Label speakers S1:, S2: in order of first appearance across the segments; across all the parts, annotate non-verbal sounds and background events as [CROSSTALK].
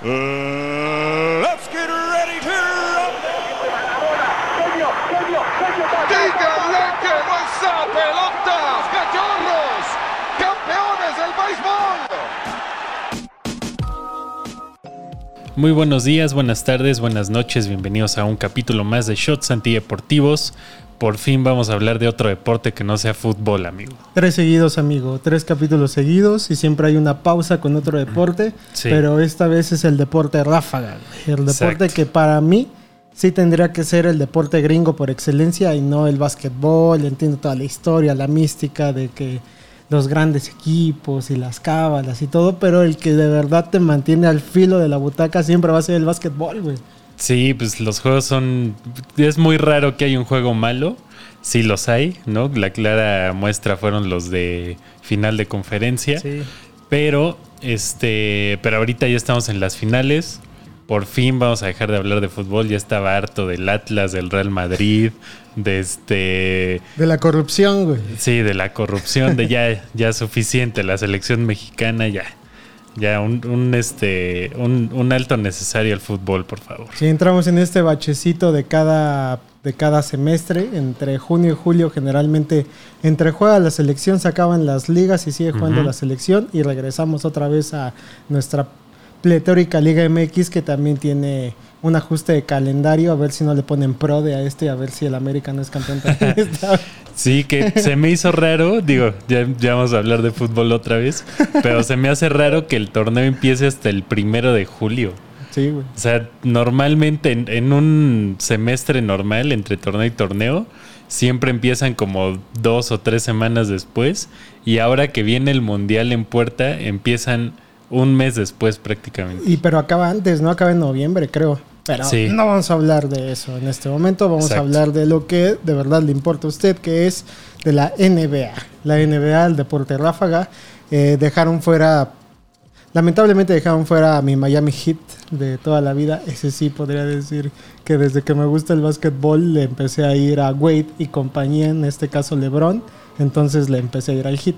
S1: Uh, let's get ready to rumble.
S2: ¡Díganle que no esa pelota! ¡Cachorros! ¡Campeones del béisbol!
S3: Muy buenos días, buenas tardes, buenas noches, bienvenidos a un capítulo más de Shots Antideportivos. Por fin vamos a hablar de otro deporte que no sea fútbol, amigo.
S4: Tres seguidos, amigo. Tres capítulos seguidos y siempre hay una pausa con otro deporte.
S3: Sí.
S4: Pero esta vez es el deporte ráfaga. El deporte
S3: Exacto.
S4: que para mí sí tendría que ser el deporte gringo por excelencia y no el básquetbol. Entiendo toda la historia, la mística de que los grandes equipos y las cábalas y todo, pero el que de verdad te mantiene al filo de la butaca siempre va a ser el básquetbol, güey.
S3: Sí, pues los juegos son... Es muy raro que haya un juego malo. Sí los hay, ¿no? La clara muestra fueron los de final de conferencia.
S4: Sí.
S3: Pero, este, pero ahorita ya estamos en las finales. Por fin vamos a dejar de hablar de fútbol. Ya estaba harto del Atlas, del Real Madrid, de este,
S4: De la corrupción, güey.
S3: sí, de la corrupción, de ya, ya suficiente. La selección mexicana ya, ya un, un, este, un, un alto necesario al fútbol, por favor.
S4: Si entramos en este bachecito de cada, de cada semestre, entre junio y julio generalmente entre juega la selección, se acaban las ligas y sigue jugando la selección. Y regresamos otra vez a nuestra pletórica Liga MX que también tiene un ajuste de calendario, a ver si no le ponen pro de a este y a ver si el América no es campeón también [LAUGHS] esta vez.
S3: Sí, que se me hizo raro, digo, ya, ya vamos a hablar de fútbol otra vez, pero se me hace raro que el torneo empiece hasta el primero de julio.
S4: Sí, güey.
S3: O sea, normalmente en, en un semestre normal, entre torneo y torneo, siempre empiezan como dos o tres semanas después. Y ahora que viene el mundial en puerta, empiezan un mes después prácticamente.
S4: Y pero acaba antes, ¿no? Acaba en noviembre, creo. Pero
S3: Sí.
S4: no vamos a hablar de eso en este momento. Vamos
S3: Exacto.
S4: a hablar de lo que de verdad le importa a usted, que es de la NBA. La NBA, el deporte ráfaga. eh, dejaron fuera. Lamentablemente dejaron fuera a mi Miami Heat de toda la vida. Ese sí podría decir que desde que me gusta el básquetbol le empecé a ir a Wade y compañía, en este caso LeBron. Entonces le empecé a ir al Heat.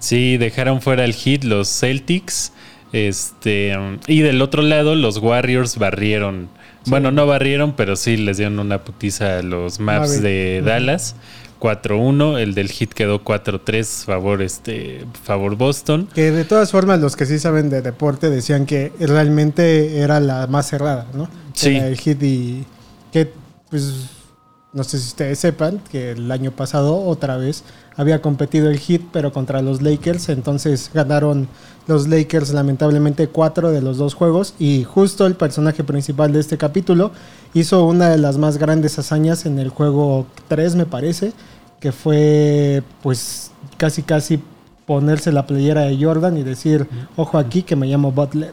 S3: Sí, dejaron fuera el hit los Celtics. Este, y del otro lado, los Warriors barrieron. Bueno, no barrieron, pero sí les dieron una putiza a los Maps de. Dallas. 4-1. El del hit quedó 4-3, favor, este, favor Boston.
S4: Que de todas formas los que sí saben de deporte decían que realmente era la más cerrada, ¿no?
S3: Sí.
S4: Era el hit y que pues no sé si ustedes sepan que el año pasado otra vez había competido el hit pero contra los Lakers, entonces ganaron los Lakers lamentablemente cuatro de los dos juegos. Y justo el personaje principal de este capítulo hizo una de las más grandes hazañas en el juego 3 me parece, que fue pues casi casi ponerse la playera de Jordan y decir, ojo aquí que me llamo Butler.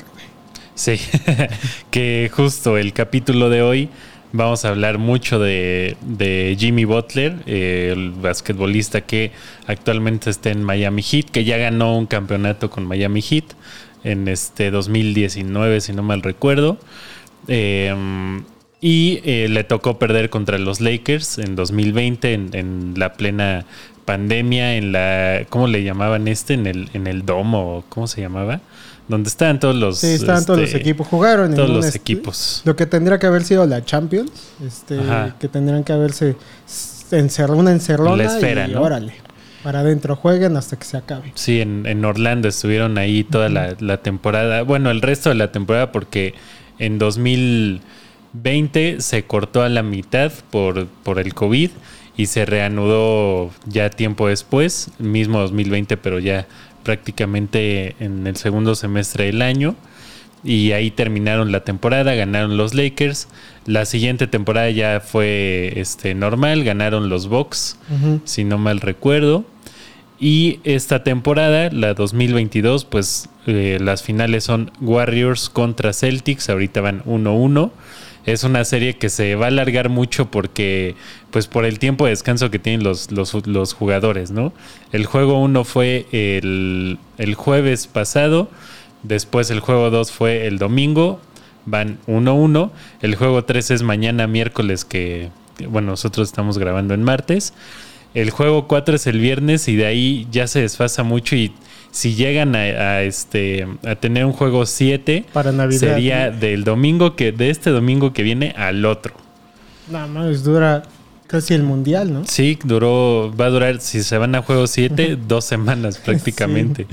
S3: Sí, [LAUGHS] que justo el capítulo de hoy vamos a hablar mucho de, de Jimmy Butler, eh, el basquetbolista que actualmente está en Miami Heat, que ya ganó un campeonato con Miami Heat en este 2019, si no mal recuerdo. Eh, y eh, le tocó perder contra los Lakers en 2020, en, en la plena pandemia, en la. ¿Cómo le llamaban este? En el, en el domo, ¿cómo se llamaba? Donde estaban todos los.
S4: Sí, todos los
S3: este,
S4: equipos, jugaron
S3: Todos los
S4: est-
S3: equipos.
S4: Lo que tendría que haber sido la Champions, este,
S3: Ajá.
S4: que tendrían que haberse encer una encerrona
S3: La esfera,
S4: y
S3: ¿no?
S4: órale, para adentro jueguen hasta que se acabe.
S3: Sí, en, en Orlando estuvieron ahí toda la, la temporada. Bueno, el resto de la temporada, porque en 2020 se cortó a la mitad por, por el COVID y se reanudó ya tiempo después, mismo 2020, pero ya prácticamente en el segundo semestre del año. Y ahí terminaron la temporada, ganaron los Lakers. La siguiente temporada ya fue este, normal, ganaron los Bucks, si no mal recuerdo. Y esta temporada, la 2022, pues eh, las finales son Warriors contra Celtics, ahorita van 1-1. Es una serie que se va a alargar mucho porque, pues por el tiempo de descanso que tienen los, los, jugadores, ¿no? El juego 1 fue el, el jueves pasado, después el juego 2 fue el domingo, van 1-1. El juego 3 es mañana miércoles que, bueno, nosotros estamos grabando en martes. El juego 4 es el viernes y de ahí ya se desfasa mucho y si llegan a, a, este a tener un juego 7
S4: Para Navidad,
S3: sería
S4: ¿no?
S3: del domingo que de este domingo que viene al otro.
S4: Nada más dura casi el mundial, ¿no?
S3: Sí, duró va a durar si se van a juego 7 dos semanas [LAUGHS] prácticamente.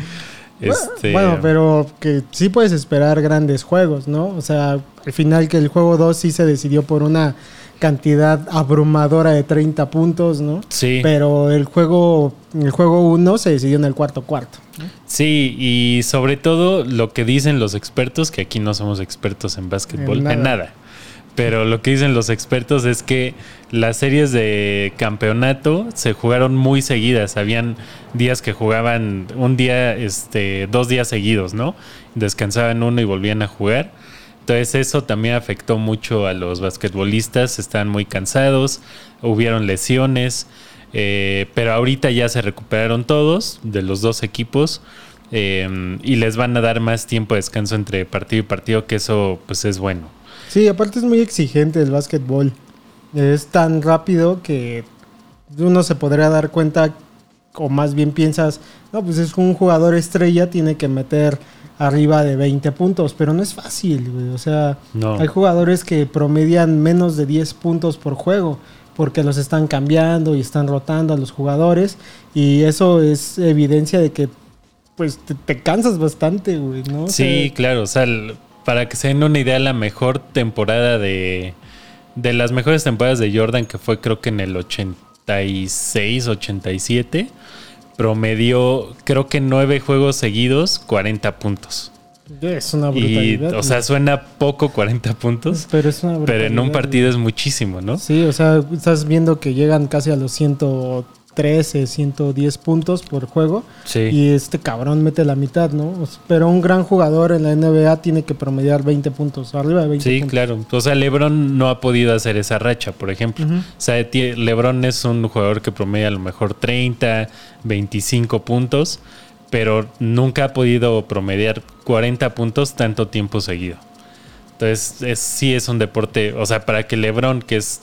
S3: Este,
S4: Bueno, pero que sí puedes esperar grandes juegos, ¿no? O sea, al final que el juego 2 sí se decidió por una cantidad abrumadora de 30 puntos, ¿no?
S3: Sí.
S4: Pero el juego el juego 1 se decidió en el cuarto cuarto. ¿no?
S3: Sí, y sobre todo lo que dicen los expertos, que aquí no somos expertos en básquetbol,
S4: En
S3: en
S4: nada.
S3: nada. Pero lo que dicen los expertos es que las series de campeonato se jugaron muy seguidas. Habían días que jugaban un día, este, dos días seguidos, ¿no? Descansaban uno y volvían a jugar. Entonces eso también afectó mucho a los basquetbolistas. Estaban muy cansados, hubieron lesiones. eh, pero ahorita ya se recuperaron todos de los dos equipos. eh, y les van a dar más tiempo de descanso entre partido y partido, que eso pues es bueno.
S4: Sí, aparte es muy exigente el básquetbol. Es tan rápido que uno se podría dar cuenta, o más bien piensas, no, pues es un jugador estrella, tiene que meter arriba de 20 puntos, pero no es fácil, güey. O sea,
S3: No.
S4: hay jugadores que promedian menos de 10 puntos por juego, porque los están cambiando y están rotando a los jugadores, y eso es evidencia de que, pues, te, te cansas bastante, güey, ¿no? O
S3: Sí,
S4: sea,
S3: claro, o sea, para que se den una idea, la mejor temporada de, de las mejores temporadas de Jordan, que fue creo que en el 86, 87, promedió creo que nueve juegos seguidos, 40 puntos.
S4: es una
S3: Y,
S4: brutalidad.
S3: o sea, suena poco 40 puntos,
S4: Pero es una
S3: pero en un
S4: brutalidad,
S3: partido es muchísimo, ¿no?
S4: Sí, o sea, estás viendo que llegan casi a los 113, 110 puntos por juego.
S3: Sí.
S4: Y este cabrón mete la mitad, ¿no? Pero un gran jugador en la NBA tiene que promediar 20 puntos, arriba de 20
S3: Sí,
S4: puntos.
S3: claro. O sea, LeBron no ha podido hacer esa racha, por ejemplo. O sea, LeBron es un jugador que promedia a lo mejor 30, 25 puntos, pero nunca ha podido promediar 40 puntos tanto tiempo seguido. Entonces, es- sí es un deporte, o sea, para que LeBron, que es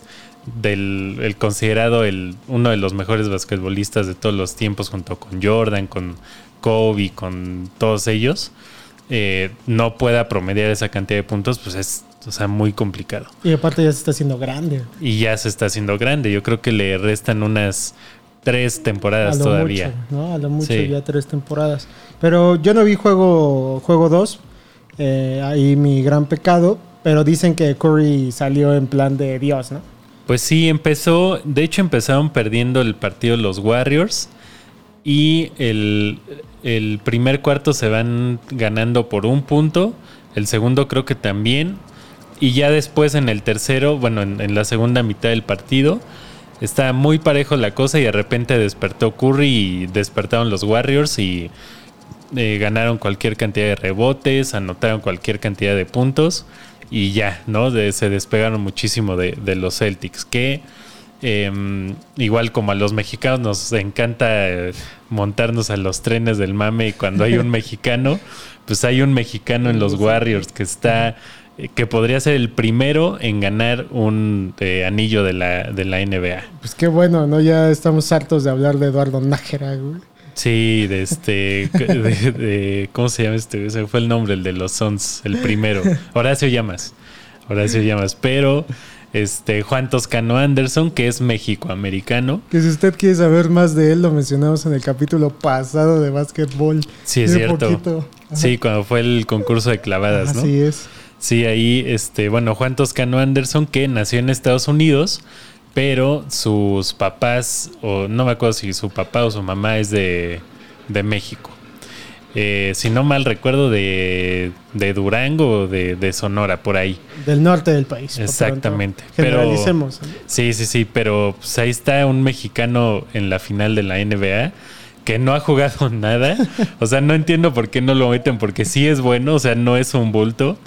S3: del el considerado el, uno de los mejores basquetbolistas de todos los tiempos, junto con Jordan, con Kobe, con todos ellos, eh, no pueda promediar esa cantidad de puntos, pues es o sea, muy complicado.
S4: Y aparte ya se está haciendo grande.
S3: Y ya se está haciendo grande. Yo creo que le restan unas tres
S4: A
S3: temporadas
S4: lo
S3: todavía.
S4: mucho, ¿no? A lo mucho
S3: Sí.
S4: ya tres temporadas. Pero yo no vi juego juego 2. eh, ahí mi gran pecado. Pero dicen que Curry salió en plan de Dios, ¿no?
S3: Pues sí, empezó. De hecho, empezaron perdiendo el partido los Warriors. Y el, primer cuarto se van ganando por un punto. El segundo creo que también. Y ya después en el tercero, bueno, en, en la segunda mitad del partido, está muy parejo la cosa y de repente despertó Curry y despertaron los Warriors y eh, ganaron cualquier cantidad de rebotes, anotaron cualquier cantidad de puntos y ya, ¿no? De- se despegaron muchísimo de, de los Celtics, que eh, igual como a los mexicanos nos encanta eh, montarnos a los trenes del mame y cuando hay un [LAUGHS] mexicano, pues hay un mexicano en los Warriors que está eh, que podría ser el primero en ganar un eh, anillo de la, de la NBA.
S4: Pues qué bueno, ¿no? Ya estamos hartos de hablar de Eduardo Nájera, güey.
S3: Sí, de este. [LAUGHS] de- de- ¿Cómo se llama este? Ese fue el nombre, el de los Sons, el primero. Horacio Llamas. Horacio Llamas. Pero, este, Juan Toscano Anderson, que es mexicoamericano.
S4: Que si usted quiere saber más de él, lo mencionamos en el capítulo pasado de básquetbol.
S3: Sí, es cierto. Sí, cuando fue el concurso de clavadas, ¿no?
S4: Así es.
S3: Sí, ahí, este, bueno, Juan Toscano Anderson, que nació en Estados Unidos, pero sus papás, o no me acuerdo si su papá o su mamá es de, de México. Eh, si no mal recuerdo, de, de Durango o de, de Sonora, por ahí.
S4: Del norte del país.
S3: Exactamente.
S4: Generalicemos.
S3: Sí, sí, sí, pero pues, ahí está un mexicano en la final de la NBA que no ha jugado [LAUGHS] nada. O sea, no entiendo por qué no lo meten, porque sí es bueno, o sea, no es un bulto.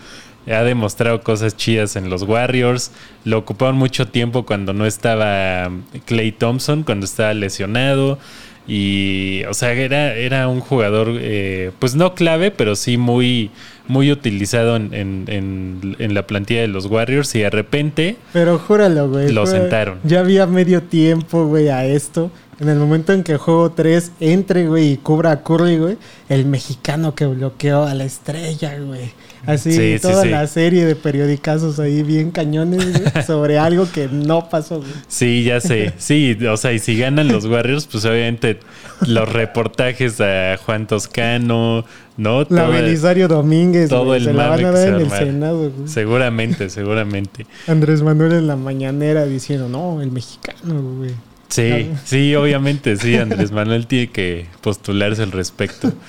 S3: Ha demostrado cosas chidas en los Warriors. Lo ocuparon mucho tiempo cuando no estaba Clay Thompson, cuando estaba lesionado. Y, o sea, era, era un jugador, eh, pues no clave, pero sí muy, muy utilizado en, en- en- en la plantilla de los Warriors y de repente
S4: Pero júralo, güey.
S3: Lo sentaron.
S4: Ya había medio tiempo, güey, a esto. En el momento en que juego 3 entre, güey, y cubra a Curry, güey, el mexicano que bloqueó a la estrella, güey. Así,
S3: Sí, sí,
S4: toda
S3: sí.
S4: la serie de periodicazos ahí bien cañones, güey, [LAUGHS] sobre algo que no pasó, güey.
S3: Sí, ya sé. Sí, o sea, y si ganan los Warriors, pues obviamente los reportajes a Juan Toscano, ¿no?
S4: La Belisario Domínguez,
S3: todo
S4: güey,
S3: el
S4: se la van a
S3: se
S4: en el. Senado, güey.
S3: Seguramente, seguramente. [LAUGHS]
S4: Andrés Manuel en la mañanera diciendo, no, el mexicano, güey.
S3: Sí, sí, obviamente, sí, Andrés Manuel tiene que postularse al respecto. [LAUGHS]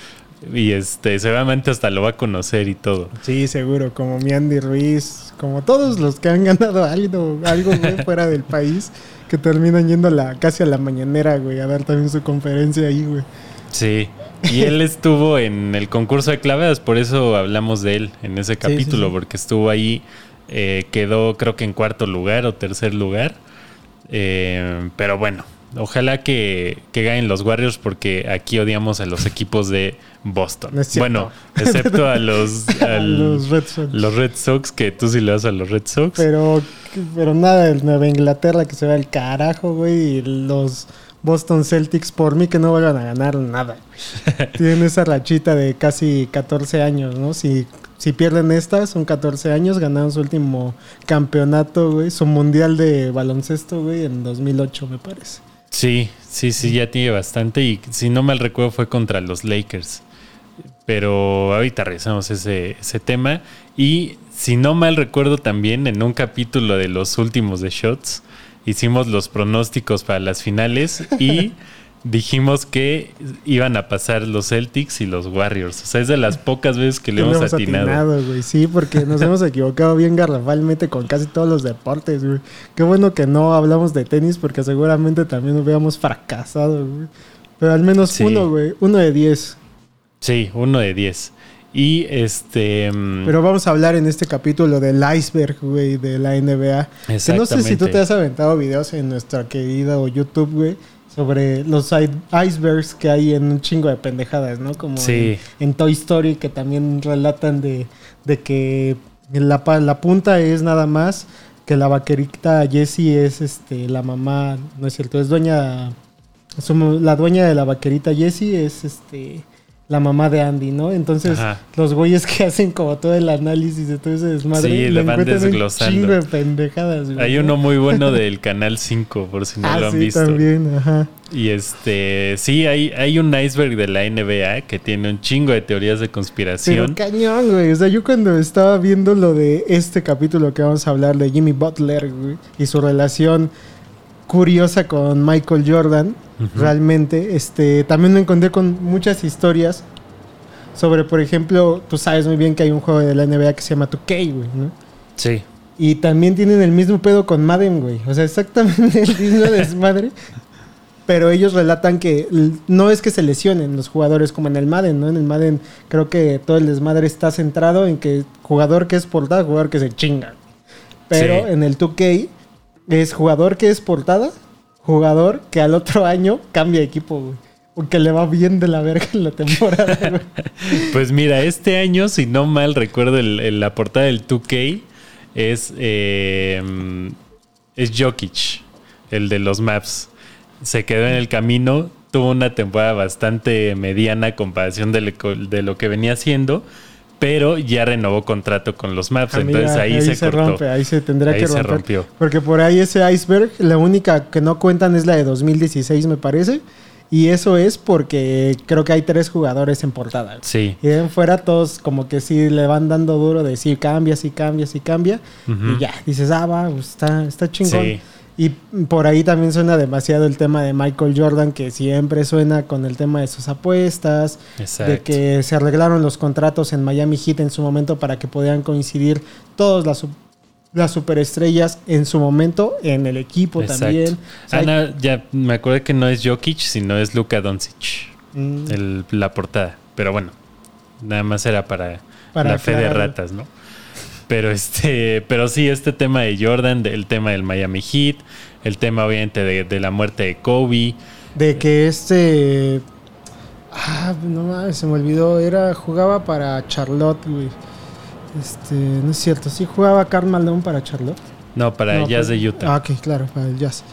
S3: Y este, seguramente hasta lo va a conocer y todo.
S4: Sí, seguro, como mi Andy Ruiz, como todos los que han ganado algo, algo güey, [LAUGHS] fuera del país, que terminan yendo a la, casi a la mañanera, güey, a dar también su conferencia ahí, güey.
S3: Sí. Y él estuvo en el concurso de clavadas, por eso hablamos de él en ese capítulo,
S4: sí.
S3: porque estuvo ahí, eh, quedó creo que en cuarto lugar o tercer lugar. Eh, pero bueno, ojalá que, que ganen los Warriors porque aquí odiamos a los equipos de Boston.
S4: No
S3: bueno, excepto a los, [LAUGHS] al-
S4: los Red Sox.
S3: los Red Sox, que tú sí le das a los Red Sox.
S4: Pero, pero nada, el Nueva Inglaterra que se va al carajo, güey, y los Boston Celtics, por mí que no vuelvan a ganar nada. [LAUGHS] Tienen esa rachita de casi 14 años, ¿no? Si, si pierden esta, son 14 años, ganaron su último campeonato, güey, su mundial de baloncesto, güey, en 2008, me parece.
S3: Sí, sí, sí, ya tiene bastante. Y si no mal recuerdo, fue contra los Lakers. Pero ahorita revisamos ese, ese tema. Y si no mal recuerdo también, en un capítulo de los últimos de Shots, hicimos los pronósticos para las finales y [LAUGHS] dijimos que iban a pasar los Celtics y los Warriors. O sea, es de las pocas veces que le hemos
S4: hemos
S3: atinado.
S4: Sí, porque nos hemos equivocado bien garrafalmente con casi todos los deportes, güey. Qué bueno que no hablamos de tenis porque seguramente también hubiéramos fracasado, güey. Pero al menos
S3: Sí.
S4: uno, güey. Uno de diez.
S3: Sí, uno de diez. Y este. mm,
S4: Pero vamos a hablar en este capítulo del iceberg, güey, de la NBA. Que no sé si tú
S3: Exactamente.
S4: te has aventado videos en nuestra querida o YouTube, güey, sobre los icebergs que hay en un chingo de pendejadas, ¿no? Como
S3: Sí.
S4: en, en Toy Story, que también relatan de, de que la, la punta es nada más que la vaquerita Jessie es este la mamá, no es cierto, es dueña, la dueña de la vaquerita Jessie es este la mamá de Andy, ¿no? Entonces,
S3: Ajá.
S4: los güeyes que hacen como todo el análisis de todo ese desmadre,
S3: Sí,
S4: le
S3: van
S4: un
S3: desglosando.
S4: chingo de pendejadas, güey,
S3: Hay
S4: ¿no?
S3: uno muy bueno [LAUGHS] del Canal 5, por si no
S4: ah,
S3: lo han
S4: sí,
S3: visto.
S4: también, ajá.
S3: Y este, sí, hay, hay un iceberg de la NBA que tiene un chingo de teorías de
S4: Pero
S3: conspiración.
S4: cañón, güey. O sea, yo cuando estaba viendo lo de este capítulo que vamos a hablar de Jimmy Butler, güey, y su relación curiosa con Michael Jordan, realmente, este, también me encontré con muchas historias sobre, por ejemplo, tú sabes muy bien que hay un juego de la NBA que se llama 2K, güey, ¿no?
S3: Sí,
S4: Y también tienen el mismo pedo con Madden, güey. O sea, exactamente [LAUGHS] el mismo desmadre. Pero ellos relatan que no es que se lesionen los jugadores como en el Madden, ¿no? En el Madden creo que todo el desmadre está centrado en que jugador que es portada, jugador que se chinga. Pero
S3: Sí.
S4: en el 2K es jugador que es portada, jugador que al otro año cambia de equipo, güey. Porque le va bien de la verga en la temporada, [LAUGHS] güey.
S3: pues mira, este año, si no mal recuerdo, el- el- la portada del 2K es, eh, es Jokic, el de los maps. Se quedó en el camino, tuvo una temporada bastante mediana a comparación de lo que venía haciendo, pero ya renovó contrato con los maps.
S4: Ah,
S3: entonces ahí, se, cortó.
S4: rompe, ahí se tendría
S3: Ahí
S4: que
S3: se
S4: romper.
S3: rompió.
S4: Porque por ahí ese iceberg, la única que no cuentan es la de 2016, me parece. Y eso es porque creo que hay tres jugadores en portada.
S3: Sí.
S4: Y de en fuera todos como que sí le van dando duro de sí cambia, sí cambia, sí cambia. Y ya, dices, ah, va, pues está, está chingón.
S3: Sí.
S4: Y por ahí también suena demasiado el tema de Michael Jordan, que siempre suena con el tema de sus apuestas,
S3: Exacto.
S4: de que se arreglaron los contratos en Miami Heat en su momento para que pudieran coincidir todas las, las superestrellas en su momento en el equipo
S3: Exacto.
S4: también. O sea,
S3: no, ya me acuerdo que no es Jokic, sino es Luka Doncic,
S4: mm,
S3: el- la portada. Pero bueno, nada más era para,
S4: Para
S3: la fe de ratas, ¿no? Pero este, pero sí, este tema de Jordan, el tema del Miami Heat, el tema obviamente de, de la muerte de Kobe.
S4: de que este... Ah, no mames, se me olvidó. Era, jugaba para Charlotte, güey. Este, no es cierto. Sí, jugaba Karl Malone para Charlotte.
S3: No, para
S4: No,
S3: el Jazz
S4: pero-
S3: de Utah.
S4: Ah, ok, claro, para el Jazz.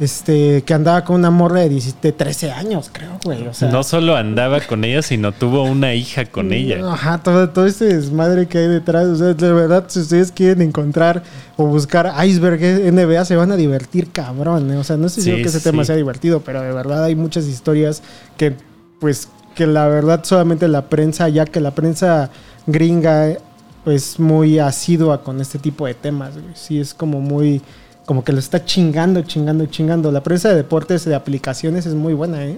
S4: Este, que andaba con una morra de 17, 13 años, creo, güey. O sea,
S3: no solo andaba con ella, sino tuvo una hija con ella.
S4: Ajá, todo, todo ese desmadre que hay detrás. O sea, de verdad, si ustedes quieren encontrar o buscar Iceberg NBA, se van a divertir cabrón. ¿eh? O sea, no sé si
S3: Sí,
S4: que ese
S3: sí,
S4: tema sea divertido, pero de verdad hay muchas historias que, pues, que la verdad solamente la prensa, ya que la prensa gringa, pues, muy asidua con este tipo de temas. güey. Sí, es como muy. Como que lo está chingando, chingando, chingando. La prensa de deportes, de aplicaciones es muy buena, ¿eh?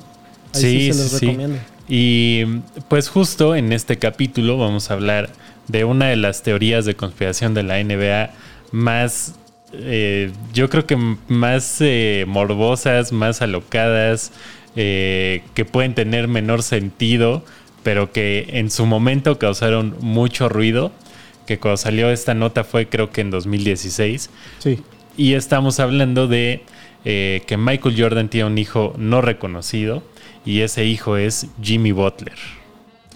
S4: Ahí
S3: Sí,
S4: se los
S3: sí, sí.
S4: recomiendo.
S3: Y pues justo en este capítulo vamos a hablar de una de las teorías de conspiración de la NBA más, eh, yo creo que más eh, morbosas, más alocadas, eh, que pueden tener menor sentido, pero que en su momento causaron mucho ruido, que cuando salió esta nota fue creo que en 2016.
S4: Sí.
S3: Y estamos hablando de eh, que Michael Jordan tiene un hijo no reconocido y ese hijo es Jimmy Butler.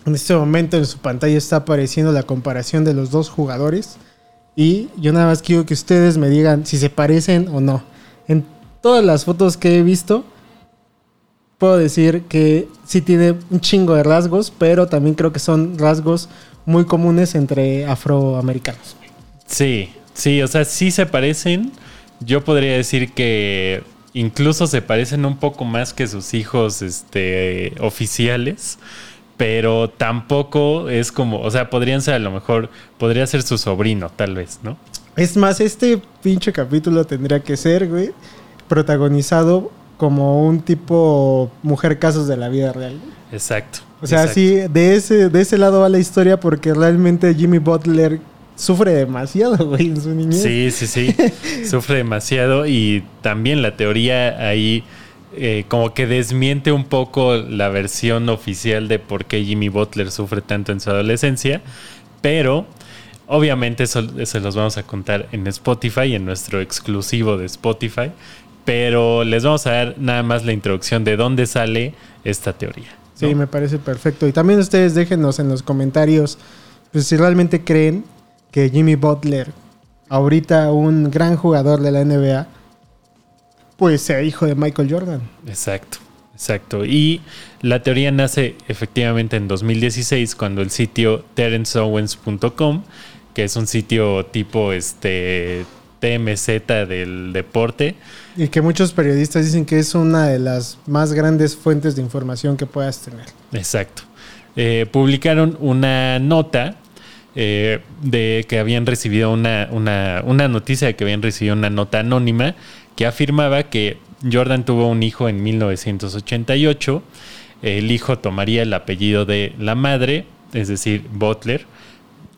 S4: En este momento en su pantalla está apareciendo la comparación de los dos jugadores. Y yo nada más quiero que ustedes me digan si se parecen o no. En todas las fotos que he visto, puedo decir que sí tiene un chingo de rasgos, pero también creo que son rasgos muy comunes entre afroamericanos.
S3: Sí, sí, o sea, sí se parecen. Yo podría decir que incluso se parecen un poco más que sus hijos este, oficiales. Pero tampoco es como, o sea, podrían ser a lo mejor, podría ser su sobrino, tal vez, ¿no?
S4: Es más, este pinche capítulo tendría que ser, güey, protagonizado como un tipo mujer casos de la vida real.
S3: Exacto.
S4: O sea,
S3: exacto.
S4: sí, de ese, de ese lado va la historia porque realmente Jimmy Butler sufre demasiado, güey, en su niñez.
S3: Sí, sí, sí. [LAUGHS] Sufre demasiado y también la teoría ahí eh, como que desmiente un poco la versión oficial de por qué Jimmy Butler sufre tanto en su adolescencia, pero obviamente eso, se los vamos a contar en Spotify, en nuestro exclusivo de Spotify, pero les vamos a dar nada más la introducción de dónde sale esta teoría.
S4: Sí, me parece perfecto. Y también ustedes déjenos en los comentarios pues, si realmente creen que Jimmy Butler, ahorita un gran jugador de la NBA, pues sea hijo de Michael Jordan.
S3: Exacto, exacto. Y la teoría nace efectivamente en 2016 cuando el sitio terenceowens.com, que es un sitio tipo este TMZ del deporte,
S4: Y que muchos periodistas dicen que es una de las más grandes fuentes de información que puedas tener.
S3: exacto, eh, publicaron una nota eh, de que habían recibido una, una, noticia que habían recibido una nota anónima que afirmaba que Jordan tuvo un hijo en 1988. El hijo tomaría el apellido de la madre, es decir, Butler.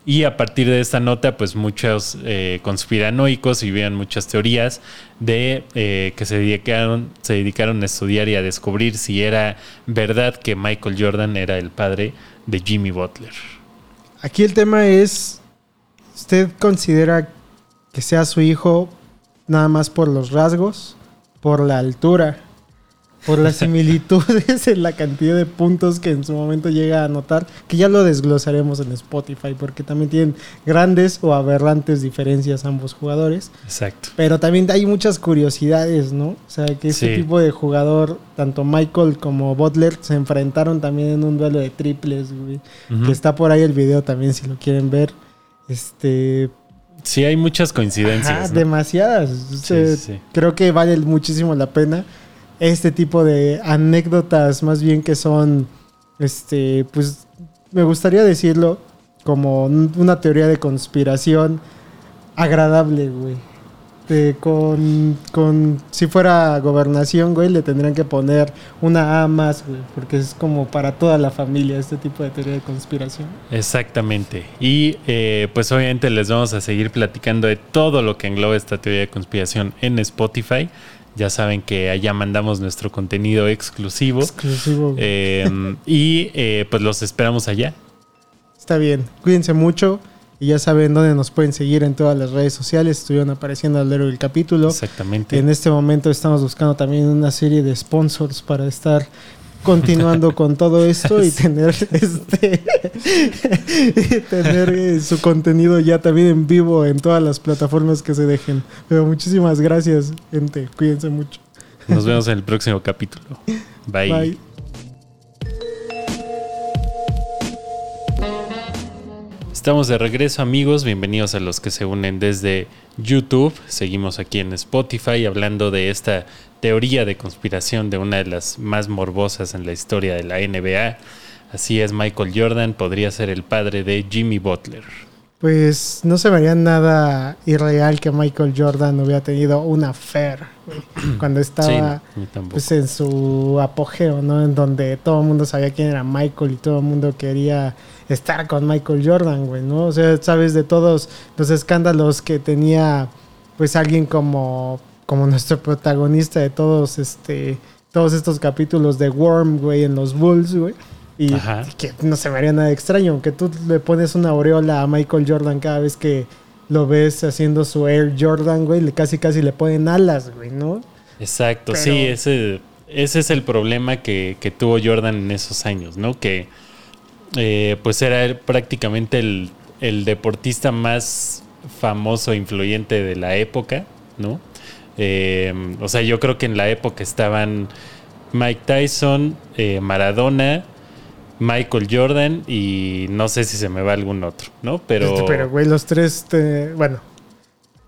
S3: Y a partir de esta nota, pues muchos eh, conspiranoicos y vean muchas teorías de eh, que se dedicaron, se dedicaron a estudiar y a descubrir si era verdad que Michael Jordan era el padre de Jimmy Butler.
S4: Aquí el tema es, ¿usted considera que sea su hijo nada más por los rasgos, por la altura, por las similitudes en la cantidad de puntos que en su momento llega a anotar? Que ya lo desglosaremos en Spotify porque también tienen grandes o aberrantes diferencias ambos jugadores.
S3: Exacto.
S4: Pero también hay muchas curiosidades, ¿no? O sea, que este
S3: Sí.
S4: tipo de jugador, tanto Michael como Butler, se enfrentaron también en un duelo de triples, güey. Que está por ahí el video también si lo quieren ver. Este,
S3: Sí, hay muchas coincidencias.
S4: ajá,
S3: ¿no?
S4: demasiadas.
S3: Sí.
S4: Creo que vale muchísimo la pena este tipo de anécdotas, más bien que son, este, pues, me gustaría decirlo como un- una teoría de conspiración agradable, güey. Con, con, si fuera gobernación, güey, le tendrían que poner una A más, güey, porque es como para toda la familia este tipo de teoría de conspiración.
S3: Exactamente. Y eh, pues obviamente les vamos a seguir platicando de todo lo que engloba esta teoría de conspiración en Spotify. Ya saben que allá mandamos nuestro contenido exclusivo.
S4: Exclusivo.
S3: Eh, [LAUGHS] y eh, pues los esperamos allá.
S4: Está bien, cuídense mucho y ya saben dónde nos pueden seguir en todas las redes sociales. Estuvieron apareciendo al largo del capítulo.
S3: Exactamente.
S4: En este momento estamos buscando también una serie de sponsors para estar continuando [LAUGHS] con todo esto y tener este y [LAUGHS] tener eh, su contenido ya también en vivo en todas las plataformas que se dejen. Pero muchísimas gracias, gente. Cuídense mucho.
S3: Nos vemos en el próximo capítulo. Bye.
S4: Bye.
S3: Estamos de regreso amigos, bienvenidos a los que se unen desde YouTube. Seguimos aquí en Spotify hablando de esta teoría de conspiración de una de las más morbosas en la historia de la NBA. Así es, Michael Jordan podría ser el padre de Jimmy Butler.
S4: Pues no se vería nada irreal que Michael Jordan hubiera tenido una affair [CLEARS THROAT] cuando
S3: Sí,
S4: estaba
S3: no,
S4: pues en su apogeo, ¿no? En donde todo el mundo sabía quién era Michael y todo el mundo quería estar con Michael Jordan, güey, ¿no? O sea, sabes de todos los escándalos que tenía pues alguien como como nuestro protagonista de todos este todos estos capítulos de Worm, güey, en los Bulls, güey. Y
S3: Ajá.
S4: que no se me haría nada extraño, aunque tú le pones una aureola a Michael Jordan cada vez que lo ves haciendo su Air Jordan, güey, le casi casi le ponen alas, güey, ¿no?
S3: Exacto,
S4: Pero-
S3: sí, ese, ese es el problema que, que tuvo Jordan en esos años, ¿no? Que eh, pues era prácticamente el, el deportista más famoso e influyente de la época, ¿no? Eh, o sea, yo creo que en la época estaban Mike Tyson, eh, Maradona, Michael Jordan y no sé si se me va algún otro, ¿no? Pero,
S4: Este, Pero, güey, los tres, te- bueno,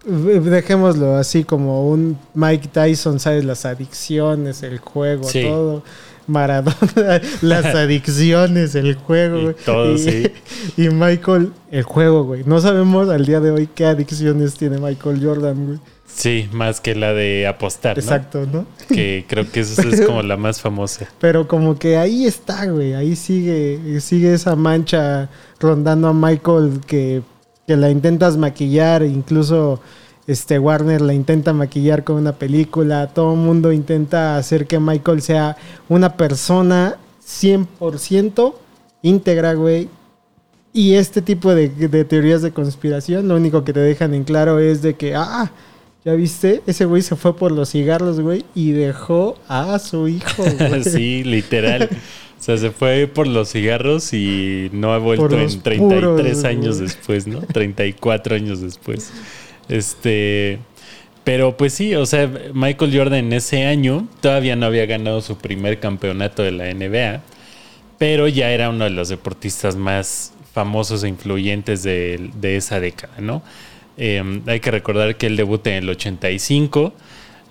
S4: v- dejémoslo así como un Mike Tyson, ¿sabes? Las adicciones, el juego,
S3: Sí.
S4: todo. Maradona, [LAUGHS] las [LAUGHS] adicciones, el juego,
S3: Y
S4: güey.
S3: todo,
S4: y,
S3: sí. [LAUGHS]
S4: y Michael, el juego, güey. No sabemos al día de hoy qué adicciones tiene Michael Jordan, güey.
S3: Sí, más que la de apostar, ¿no?
S4: Exacto, ¿no?
S3: Que creo que esa es como la más famosa. [LAUGHS]
S4: Pero como que ahí está, güey. Ahí sigue, sigue esa mancha rondando a Michael que, que la intentas maquillar. Incluso este Warner la intenta maquillar con una película. Todo el mundo intenta hacer que Michael sea una persona 100% íntegra, güey. Y este tipo de, de teorías de conspiración, lo único que te dejan en claro es de que, ah, ya viste, ese güey se fue por los cigarros, güey, y dejó a su hijo, [LAUGHS] güey.
S3: sí, literal. O sea, se fue por los cigarros y no ha vuelto en 33
S4: puros,
S3: años
S4: güey.
S3: después, ¿no? 34 años después. Este. Pero pues sí, o sea, Michael Jordan en ese año todavía no había ganado su primer campeonato de la NBA, pero ya era uno de los deportistas más famosos e influyentes de, de esa década, ¿no? Eh, hay que recordar que él debuta en el 85.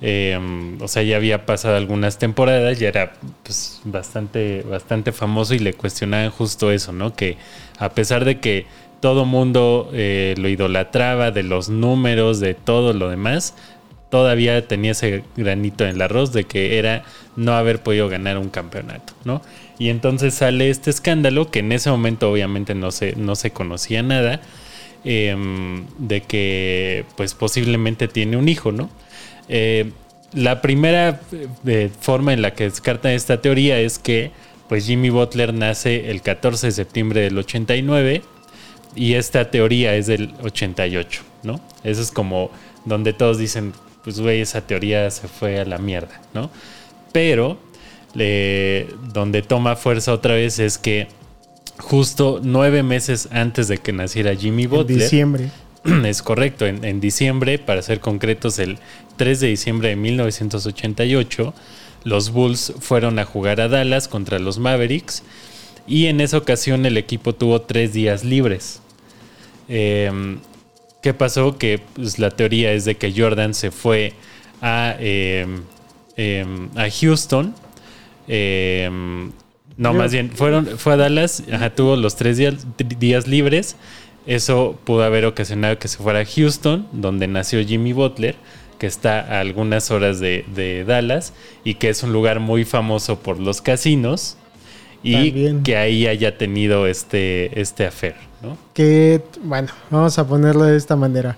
S3: eh, o sea, ya había pasado algunas temporadas, ya era pues, bastante, bastante famoso y le cuestionaban justo eso, ¿no? Que a pesar de que todo mundo eh, lo idolatraba, de los números, de todo lo demás, todavía tenía ese granito en el arroz de que era no haber podido ganar un campeonato, ¿no? Y entonces sale este escándalo que en ese momento obviamente no se, no se conocía nada, em, de que pues posiblemente tiene un hijo, ¿no? Eh, la primera eh, forma en la que descartan esta teoría es que pues Jimmy Butler nace el 14 de septiembre del 89 y esta teoría es del 88, ¿no? Eso es como donde todos dicen, pues güey, esa teoría se fue a la mierda, ¿no? Pero donde toma fuerza otra vez es que justo nueve meses antes de que naciera Jimmy
S4: En
S3: Butler,
S4: diciembre. [CLEARS THROAT]
S3: es correcto, en, en diciembre, para ser concretos, el 3 de diciembre de 1988, los Bulls fueron a jugar a Dallas contra los Mavericks y en esa ocasión el equipo tuvo tres días libres. Eh, ¿Qué pasó? Que pues, la teoría es de que Jordan se fue a, eh, eh, a Houston. No, más bien, fueron, fue a Dallas, ajá, tuvo los tres días, días libres. Eso pudo haber ocasionado que se fuera a Houston, donde nació Jimmy Butler, que está a algunas horas de, de Dallas y que es un lugar muy famoso por los casinos y
S4: También.
S3: que ahí haya tenido este, este affair, ¿no?
S4: Que, bueno, vamos a ponerlo de esta manera.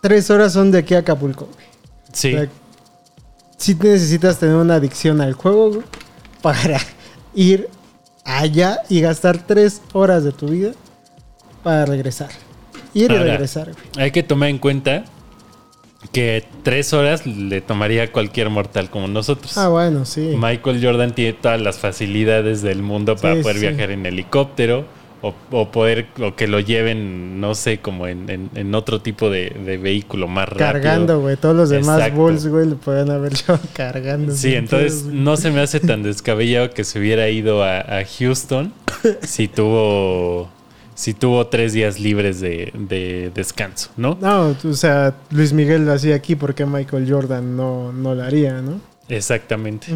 S4: Tres horas son de aquí a Acapulco, güey.
S3: Sí,
S4: O sea, sí necesitas tener una adicción al juego, güey, para ir allá y gastar tres horas de tu vida para regresar. Ir y regresar, güey.
S3: hay que tomar en cuenta que tres horas le tomaría cualquier mortal como nosotros.
S4: Ah, bueno, sí.
S3: Michael Jordan tiene todas las facilidades del mundo para
S4: Sí,
S3: poder
S4: sí.
S3: viajar en helicóptero o, o poder o que lo lleven, no sé, como en, en- en otro tipo de, de vehículo más rápido.
S4: Cargando, güey. Todos los demás. Bulls, güey, lo pueden haber llevado [LAUGHS] cargando.
S3: Sí, entonces no se me hace tan descabellado que se hubiera ido a, a Houston [LAUGHS] si tuvo si tuvo tres días libres de, de descanso, ¿no?
S4: No, o sea, Luis Miguel lo hacía aquí porque Michael Jordan no, no lo haría, ¿no?
S3: Exactamente.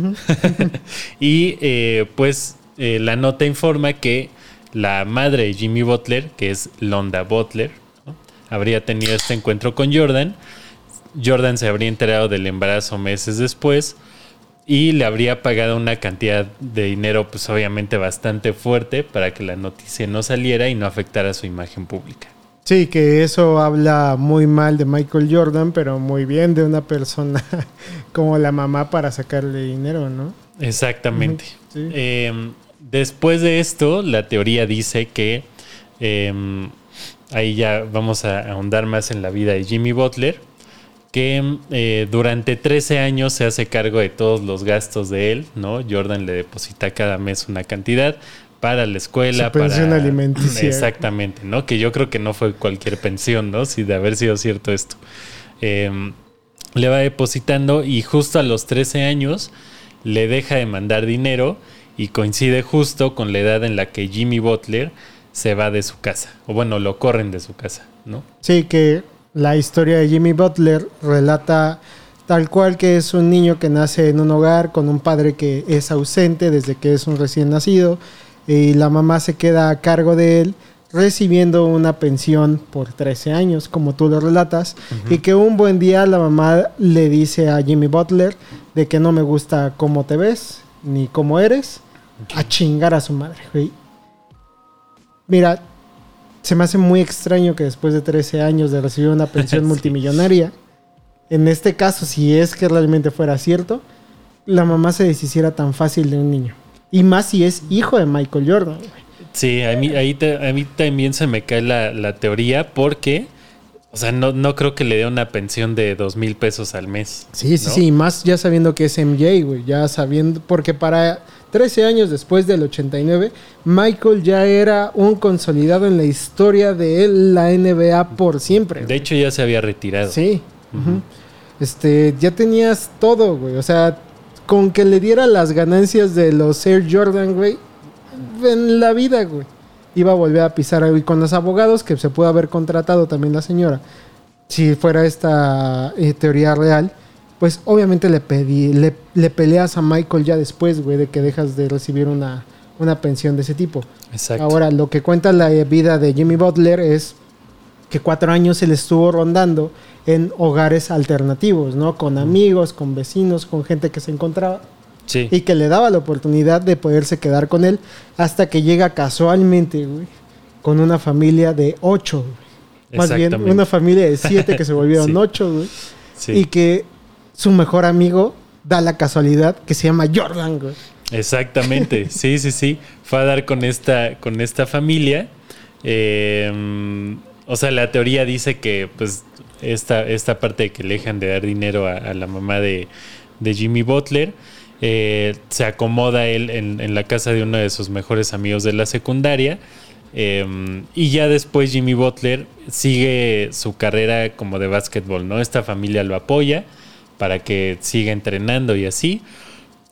S3: [LAUGHS] y eh, pues eh, la nota informa que la madre de Jimmy Butler, que es Londa Butler, ¿no? habría tenido este encuentro con Jordan. Jordan se habría enterado del embarazo meses después y le habría pagado una cantidad de dinero, pues obviamente bastante fuerte, para que la noticia no saliera y no afectara su imagen pública.
S4: Sí, que eso habla muy mal de Michael Jordan, pero muy bien de una persona [LAUGHS] como la mamá para sacarle dinero, ¿no?
S3: Exactamente.
S4: Sí.
S3: Eh, después de esto, la teoría dice que eh, ahí ya vamos a ahondar más en la vida de Jimmy Butler, que eh, durante 13 años se hace cargo de todos los gastos de él, ¿no? Jordan le deposita cada mes una cantidad para la escuela,
S4: Su pensión
S3: para
S4: alimenticia.
S3: Exactamente, ¿no? Que yo creo que no fue cualquier pensión, ¿no? Si de haber sido cierto esto. Eh, le va depositando y justo a los 13 años le deja de mandar dinero y coincide justo con la edad en la que Jimmy Butler se va de su casa, o bueno, lo corren de su casa, ¿no?
S4: Sí, que la historia de Jimmy Butler relata tal cual que es un niño que nace en un hogar con un padre que es ausente desde que es un recién nacido y la mamá se queda a cargo de él recibiendo una pensión por 13 años, como tú lo relatas, y que un buen día la mamá le dice a Jimmy Butler de que no me gusta cómo te ves ni cómo eres, a chingar a su madre, güey. Mira, se me hace muy extraño que después de 13 años de recibir una pensión [LAUGHS]
S3: Sí.
S4: multimillonaria, en este caso, si es que realmente fuera cierto, la mamá se deshiciera tan fácil de un niño. Y más si es hijo de Michael Jordan. güey.
S3: Sí, a mí, ahí te- a mí también se me cae la, la teoría porque, o sea, no, no creo que le dé una pensión de dos mil pesos al mes.
S4: Sí, sí,
S3: ¿no?
S4: sí, y más ya sabiendo que es MJ, güey, ya sabiendo, porque para 13 años después del 89, Michael ya era un consolidado en la historia de la NBA por siempre.
S3: De hecho, ya se había retirado.
S4: Sí. Este, ya tenías todo, güey. O sea, con que le diera las ganancias de los Air Jordan, güey, en la vida, güey. Iba a volver a pisar ahí con los abogados que se pudo haber contratado también la señora. Si fuera esta eh, teoría real, pues obviamente le, pedí, le, le peleas a Michael ya después, güey, de que dejas de recibir una, una pensión de ese tipo.
S3: Exacto.
S4: Ahora, lo que cuenta la vida de Jimmy Butler es que cuatro años él estuvo rondando en hogares alternativos, ¿no? Con amigos, con vecinos, con gente que se encontraba
S3: sí.
S4: y que le daba la oportunidad de poderse quedar con él hasta que llega casualmente, güey, con una familia de ocho. Más bien, una familia de siete que se [LAUGHS] volvieron
S3: Sí.
S4: ocho, güey.
S3: sí.
S4: Y que su mejor amigo da la casualidad que se llama Jordan, güey.
S3: Exactamente, [LAUGHS] sí, sí, sí. Fue a dar con esta, con esta familia. Eh, o sea, la teoría dice que, pues, esta, esta parte de que le dejan de dar dinero a, a la mamá de, de Jimmy Butler, eh, se acomoda él en, la casa de uno de sus mejores amigos de la secundaria. eh, y ya después Jimmy Butler sigue su carrera como de básquetbol, ¿no? Esta familia lo apoya para que siga entrenando y así.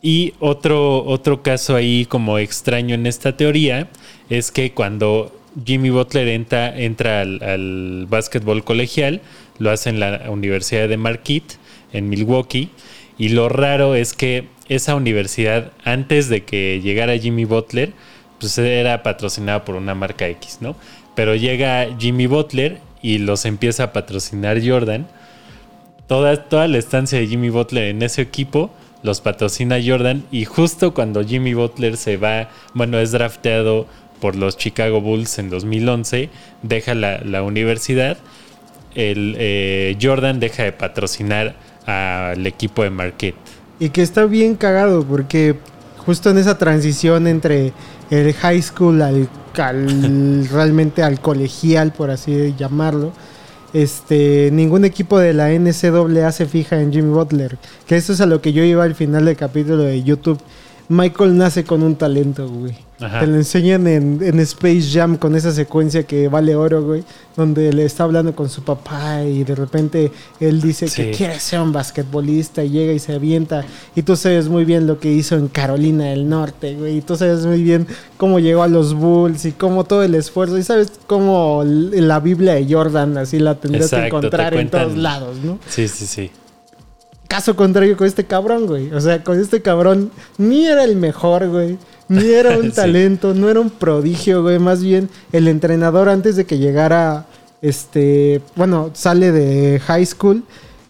S3: Y otro, otro caso ahí como extraño en esta teoría es que cuando Jimmy Butler entra, entra al, al básquetbol colegial, lo hace en la Universidad de Marquette, en Milwaukee, y lo raro es que esa universidad, antes de que llegara Jimmy Butler, pues era patrocinada por una marca X, ¿no? Pero llega Jimmy Butler y los empieza a patrocinar Jordan toda, toda la estancia de Jimmy Butler en ese equipo los patrocina Jordan y justo cuando Jimmy Butler se va, bueno, es drafteado por los Chicago Bulls en 2011, deja la, la universidad, el, eh, Jordan deja de patrocinar al equipo de Marquette.
S4: Y que está bien cagado porque justo en esa transición entre el high school al, al- [LAUGHS] realmente al colegial, por así llamarlo, este, ningún equipo de la NCAA se fija en Jimmy Butler. Que eso es a lo que yo iba al final del capítulo de YouTube. Michael nace con un talento, güey.
S3: Ajá.
S4: Te lo enseñan en, en Space Jam con esa secuencia que vale oro, güey. Donde le está hablando con su papá y de repente él dice que quiere ser un basquetbolista y llega y se avienta. Y tú sabes muy bien lo que hizo en Carolina del Norte, güey. Y tú sabes muy bien cómo llegó a los Bulls y cómo todo el esfuerzo. Y sabes cómo la Biblia de Jordan así la tendrás que
S3: Exacto,
S4: encontrar en todos lados, ¿no?
S3: Sí, sí, sí.
S4: Caso contrario con este cabrón, güey. O sea, con este cabrón ni era el mejor, güey. Ni era [LAUGHS] un
S3: Sí.
S4: talento, no era un prodigio, güey. Más bien, el entrenador antes de que llegara, este, bueno, sale de high school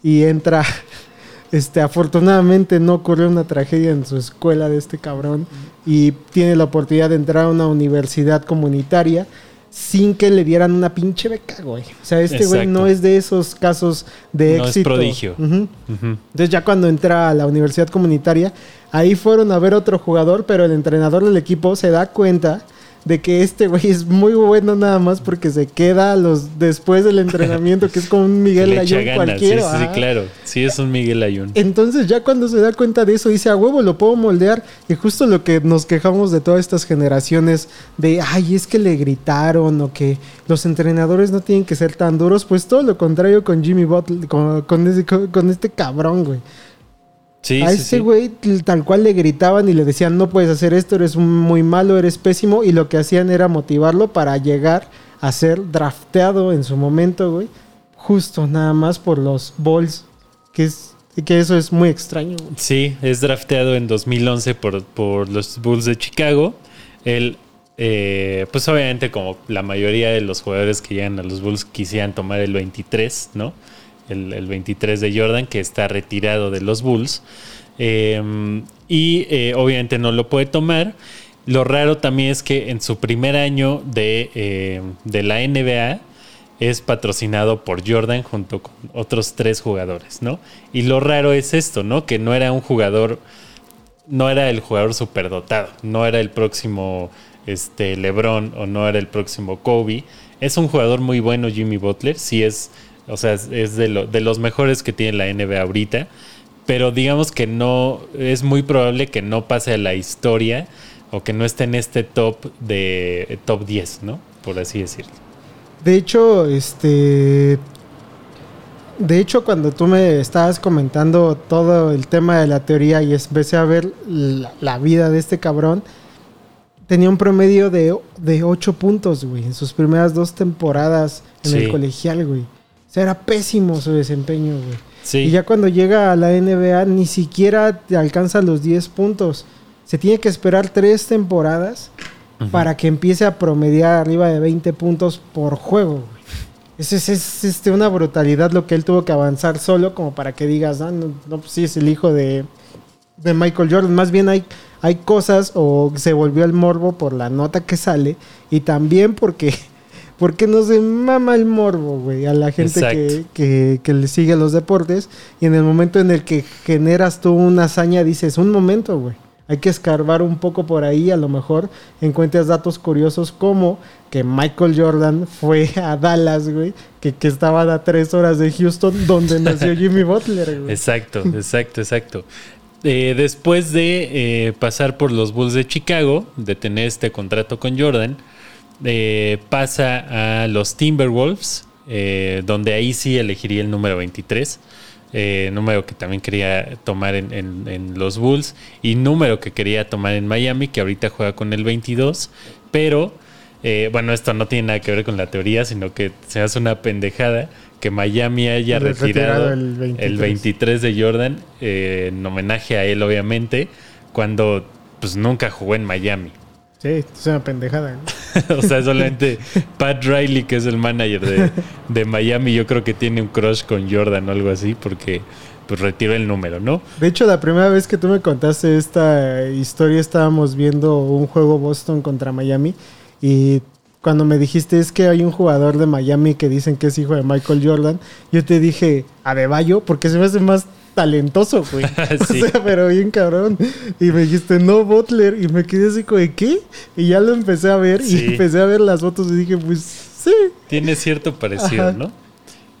S4: y entra, [LAUGHS] este, afortunadamente no ocurrió una tragedia en su escuela de este cabrón y tiene la oportunidad de entrar a una universidad comunitaria sin que le dieran una pinche beca, güey. O sea, este güey no es de esos casos de
S3: No es
S4: éxito.
S3: prodigio.
S4: Entonces ya cuando entra a la universidad comunitaria, ahí fueron a ver otro jugador, pero el entrenador del equipo se da cuenta de que este güey es muy bueno nada más porque se queda los después del entrenamiento, que es como un Miguel
S3: ganas.
S4: cualquiera.
S3: Sí, sí, claro. Sí, es un Miguel Ayun.
S4: Entonces ya cuando se da cuenta de eso dice, a huevo, lo puedo moldear. Y justo lo que nos quejamos de todas estas generaciones de, ay, es que le gritaron o que los entrenadores no tienen que ser tan duros, pues todo lo contrario con Jimmy Butler, con, con ese- con- con este cabrón, güey.
S3: Sí,
S4: a
S3: sí,
S4: ese
S3: sí.
S4: güey tal cual le gritaban y le decían no puedes hacer esto, eres muy malo, eres pésimo y lo que hacían era motivarlo para llegar a ser drafteado en su momento, güey, justo nada más por los Bulls, que es que eso es muy extraño. güey.
S3: Sí, es drafteado en 2011 por, por los Bulls de Chicago. Él, eh, pues obviamente como la mayoría de los jugadores que llegan a los Bulls quisieran tomar el 23, ¿no? El, el 23 de Jordan, que está retirado de los Bulls. Eh, y eh, obviamente no lo puede tomar. Lo raro también es que en su primer año de, eh, de la NBA es patrocinado por Jordan junto con otros tres jugadores, ¿no? Y lo raro es esto, ¿no? Que no era un jugador, no era el jugador superdotado, no era el próximo este, LeBron o no era el próximo Kobe. Es un jugador muy bueno, Jimmy Butler, sí es, o sea, es- de, lo- de los mejores que tiene la NBA ahorita, pero digamos que no, es muy probable que no pase a la historia o que no esté en este top de top 10, ¿no? Por así decirlo.
S4: De hecho, este de hecho cuando tú me estabas comentando todo el tema de la teoría y empecé a ver la, la vida de este cabrón, tenía un promedio de, de 8 puntos, güey, en sus primeras dos temporadas en
S3: Sí.
S4: el colegial, güey. O sea, era pésimo su desempeño, güey.
S3: Sí.
S4: Y ya cuando llega a la NBA ni siquiera alcanza los 10 puntos. Se tiene que esperar tres temporadas para que empiece a promediar arriba de 20 puntos por juego. güey. Es, es, este, una brutalidad lo que él tuvo que avanzar solo como para que digas, ah, no, no, pues sí es el hijo de, de Michael Jordan. Más bien hay, hay cosas o se volvió el morbo por la nota que sale y también porque, porque no se mama el morbo, güey, a la gente que, que le sigue los deportes y en el momento en el que generas tú una hazaña dices, un momento, güey. Hay que escarbar un poco por ahí, a lo mejor encuentras datos curiosos como que Michael Jordan fue a Dallas, güey, que, que estaban a tres horas de Houston, donde nació [LAUGHS] Jimmy Butler, güey.
S3: Exacto, exacto, exacto. Eh, después de eh, pasar por los Bulls de Chicago, de tener este contrato con Jordan, eh, pasa a los Timberwolves, eh, donde ahí sí elegiría el número 23, eh, número que también quería tomar en, en- en los Bulls y número que quería tomar en Miami, que ahorita juega con el 22, pero eh, bueno, esto no tiene nada que ver con la teoría, sino que se hace una pendejada que Miami haya
S4: Retirado
S3: retirado
S4: el 23.
S3: el 23 de Jordan eh, en homenaje a él, obviamente, cuando pues nunca jugó en Miami.
S4: Sí, es una pendejada. ¿no? [LAUGHS]
S3: o sea, solamente Pat Riley, que es el manager de, de Miami, yo creo que tiene un crush con Jordan o algo así, porque pues retiró el número, ¿no?
S4: De hecho, la primera vez que tú me contaste esta historia, estábamos viendo un juego Boston contra Miami. Y cuando me dijiste es que hay un jugador de Miami que dicen que es hijo de Michael Jordan, yo te dije, Adebayo, porque se me hace más talentoso, güey. [LAUGHS]
S3: Sí.
S4: O sea, pero bien cabrón. Y me dijiste, no, Butler. Y me quedé así ¿de qué? Y ya lo empecé a ver
S3: Sí.
S4: y empecé a ver las fotos y dije, pues sí.
S3: Tiene cierto parecido,
S4: Ajá.
S3: ¿no?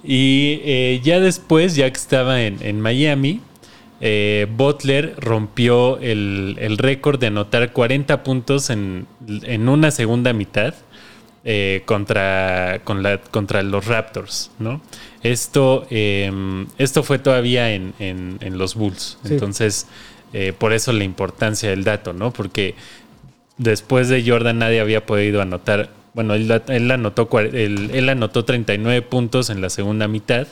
S3: Y eh, ya después, ya que estaba en, en Miami, eh, Butler rompió el, el récord de anotar 40 puntos en, en una segunda mitad eh, contra, con la- contra los Raptors, ¿no? Esto, eh, esto fue todavía en, en- en los Bulls.
S4: Sí.
S3: Entonces, eh, por eso la importancia del dato, ¿no? Porque después de Jordan nadie había podido anotar. Bueno, él, él anotó, él anotó 39 puntos en la segunda mitad.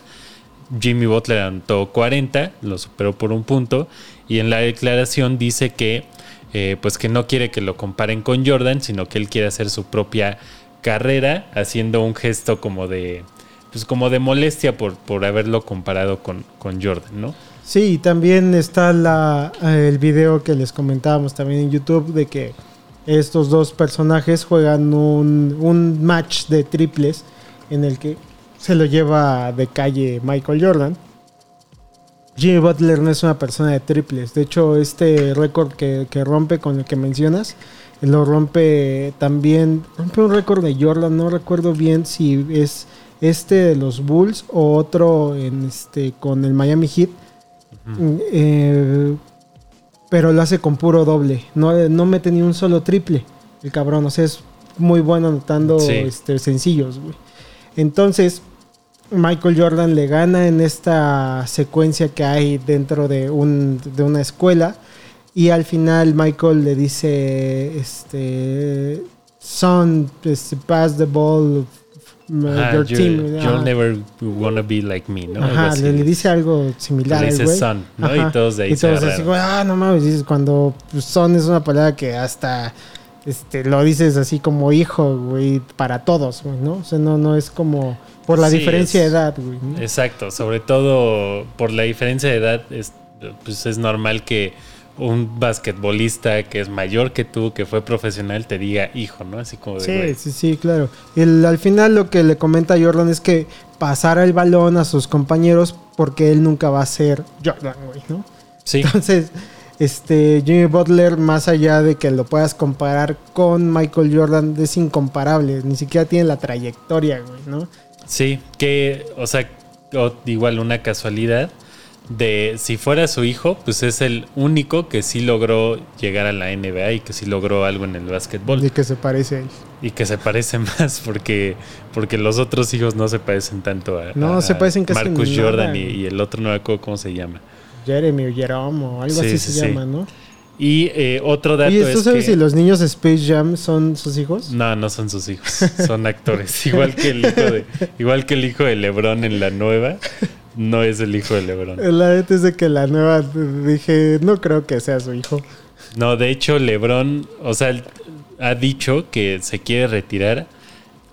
S3: Jimmy Butler anotó 40, lo superó por un punto. Y en la declaración dice que, eh, pues que no quiere que lo comparen con Jordan, sino que él quiere hacer su propia carrera, haciendo un gesto como de, pues como de molestia por, por haberlo comparado con, con Jordan, ¿no?
S4: Sí, también está la, eh, el video que les comentábamos también en YouTube de que estos dos personajes juegan un, un match de triples en el que se lo lleva de calle Michael Jordan. Jimmy Butler no es una persona de triples. De hecho, este récord que, que rompe con el que mencionas, lo rompe también, rompe un récord de Jordan, no recuerdo bien si es este de los Bulls o otro en este con el Miami Heat. Eh, pero lo hace con puro doble. No, no mete ni un solo triple. El cabrón, o sea, es muy bueno anotando
S3: Sí.
S4: este, sencillos, güey. Entonces, Michael Jordan le gana en esta secuencia que hay dentro de, un, de una escuela. Y al final Michael le dice, este, son, este, pass the ball, uh,
S3: Ajá,
S4: your team.
S3: you'll never wanna be like me, ¿no?
S4: Ajá, le, le dice algo similar.
S3: Le dice son, ¿no?
S4: Ajá.
S3: Y todos de ahí
S4: Y todos así, ah, no mames, dices, cuando pues, son es una palabra que hasta este, lo dices así como hijo, güey, para todos, güey, ¿no? O sea, no, no es como por la
S3: Sí,
S4: diferencia
S3: es-
S4: de edad, güey. ¿no?
S3: Exacto, sobre todo por la diferencia de edad, es, pues es normal que un basquetbolista que es mayor que tú, que fue profesional, te diga hijo, ¿no? Así como de,
S4: Sí, sí, sí, claro. Y el- al final lo que le comenta Jordan es que pasara el balón a sus compañeros porque él nunca va a ser Jordan, güey, ¿no?
S3: sí,
S4: Entonces, este Jimmy Butler, más allá de que lo puedas comparar con Michael Jordan, es incomparable. Ni siquiera tiene la trayectoria, güey, ¿no?
S3: sí, que, o sea, igual una casualidad de si fuera su hijo, pues es el único que sí logró llegar a la NBA y que sí logró algo en el básquetbol.
S4: De que se parece a él.
S3: Y que se parece [LAUGHS] más porque, porque los otros hijos no se parecen tanto a,
S4: No,
S3: a-
S4: se parecen casi
S3: Marcus
S4: nada,
S3: Jordan y, y el otro no me acuerdo cómo se llama.
S4: Jeremy o Jerome o algo
S3: Sí,
S4: así
S3: sí,
S4: se
S3: sí.
S4: llama, ¿no?
S3: Y eh, otro dato
S4: Oye, ¿tú
S3: es
S4: sabes
S3: que...
S4: si los niños de Space Jam son sus hijos?
S3: No, no son sus hijos, [LAUGHS] son actores. [LAUGHS] igual que el hijo de, igual que el hijo de LeBron en la nueva, no es el hijo de LeBron. [LAUGHS]
S4: La neta es de que la nueva dije, no creo que sea su hijo.
S3: No, de hecho LeBron, o sea, ha dicho que se quiere retirar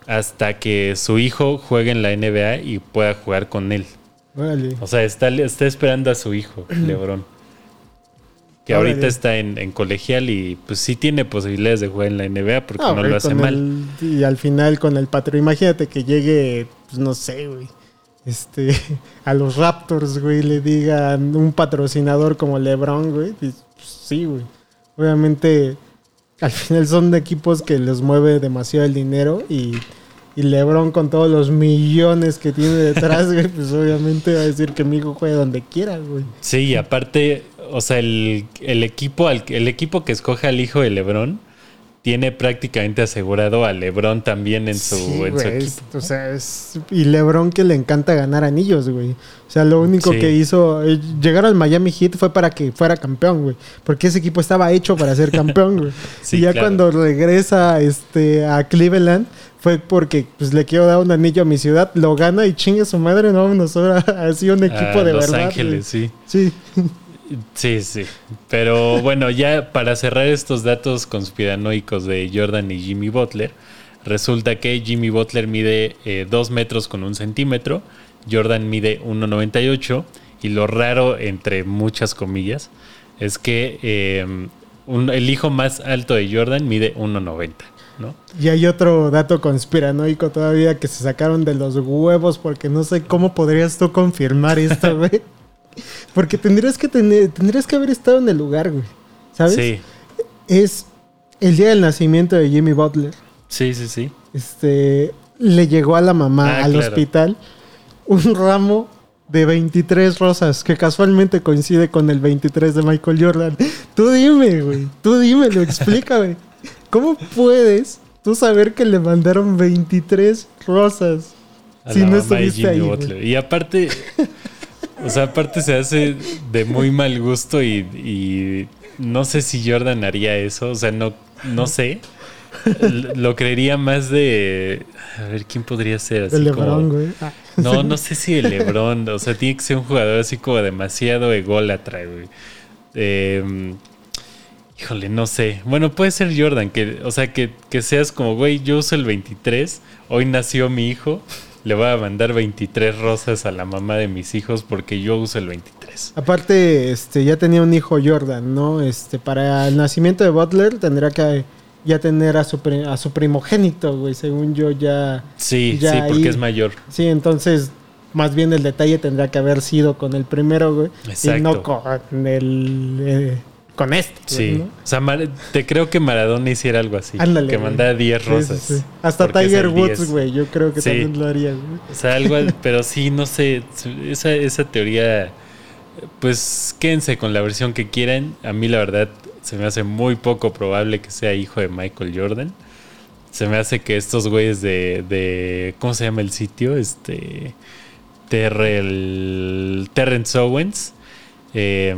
S3: hasta que su hijo juegue en la NBA y pueda jugar con él. O sea, está, está esperando a su hijo, [CLEARS THROAT] LeBron. Que ahorita está en, en colegial y pues sí tiene posibilidades de jugar en la NBA porque
S4: Ah,
S3: no lo hace mal.
S4: el- y al final con el patrón. Imagínate que llegue, pues no sé, güey. Este, [LAUGHS] a los Raptors, güey, le digan un patrocinador como LeBron, güey. pues, sí, güey. Obviamente, al final son equipos que les mueve demasiado el dinero y, y LeBron con todos los millones que tiene detrás, [LAUGHS] güey, pues obviamente va a decir que mi hijo juegue donde quiera, güey.
S3: Sí, y aparte, o sea, el, el equipo el equipo que escoge al hijo de LeBron tiene prácticamente asegurado a LeBron también en su,
S4: Sí,
S3: en su
S4: güey,
S3: equipo.
S4: es- o sea, es, y LeBron que le encanta ganar anillos, güey. O sea, lo único
S3: Sí.
S4: que hizo eh, llegar al Miami Heat fue para que fuera campeón, güey, porque ese equipo estaba hecho para ser campeón, güey. [LAUGHS]
S3: Sí,
S4: y ya
S3: claro.
S4: cuando regresa este a Cleveland fue porque pues le quiero dar un anillo a mi ciudad, lo gana y chingue su madre, no, nos sobra [LAUGHS] así un equipo
S3: A
S4: de
S3: Los
S4: verdad.
S3: Ángeles, sí.
S4: güey. Sí.
S3: Sí, sí. Pero bueno, ya para cerrar estos datos conspiranoicos de Jordan y Jimmy Butler, resulta que Jimmy Butler mide 2 metros con un centímetro, Jordan mide 1,98 y lo raro, entre muchas comillas, es que eh, un- el hijo más alto de Jordan mide 1,90. ¿no?
S4: Y hay otro dato conspiranoico todavía que se sacaron de los huevos porque no sé cómo podrías tú confirmar esto, [LAUGHS] güey. Porque tendrías que tener, tendrías que haber estado en el lugar, güey. ¿Sabes?
S3: Sí,
S4: Es el día del nacimiento de Jimmy Butler.
S3: sí, sí, sí.
S4: Este le llegó a la mamá
S3: Ah,
S4: al
S3: claro.
S4: hospital un ramo de 23 rosas que casualmente coincide con el 23 de Michael Jordan. Tú dime, güey. Tú dime, lo explícame. ¿Cómo puedes tú saber que le mandaron 23 rosas
S3: A
S4: si no estuviste ahí? güey?
S3: Y aparte, o sea, aparte se hace de muy mal gusto y, y no sé si Jordan haría eso. O sea, no, no sé. Lo creería más de. A ver, ¿quién podría ser? Así como-
S4: LeBron, güey. Ah,
S3: No, no sé si el LeBron. O sea, tiene que ser un jugador así como demasiado ególatra, güey. Eh, híjole, no sé. Bueno, puede ser Jordan, que, o sea, que, que seas como, güey, yo uso el 23, hoy nació mi hijo, le voy a mandar 23 rosas a la mamá de mis hijos porque yo uso el 23.
S4: Aparte, este, ya tenía un hijo Jordan, ¿no? Este, para el nacimiento de Butler tendría que ya tener a su, a su primogénito, güey. Según yo ya...
S3: Sí,
S4: Ya
S3: sí, porque
S4: ahí-
S3: es mayor.
S4: Sí, entonces más bien el detalle tendría que haber sido con el primero, güey. Y
S3: Exacto.
S4: no con el... eh, con este,
S3: Sí.
S4: ¿no?
S3: O sea, te creo que Maradona hiciera algo así.
S4: Ándale,
S3: que mandara 10
S4: Sí,
S3: rosas.
S4: sí, sí. Hasta Tiger Woods,
S3: 10.
S4: güey. Yo creo que también lo haría, güey.
S3: O sea, algo, [LAUGHS] pero sí, no sé, esa, esa teoría, pues quédense con la versión que quieran. A mí la verdad se me hace muy poco probable que sea hijo de Michael Jordan. Se me hace que estos güeyes de, de ¿cómo se llama el sitio? Este, Terrell, Terrence Owens. eh,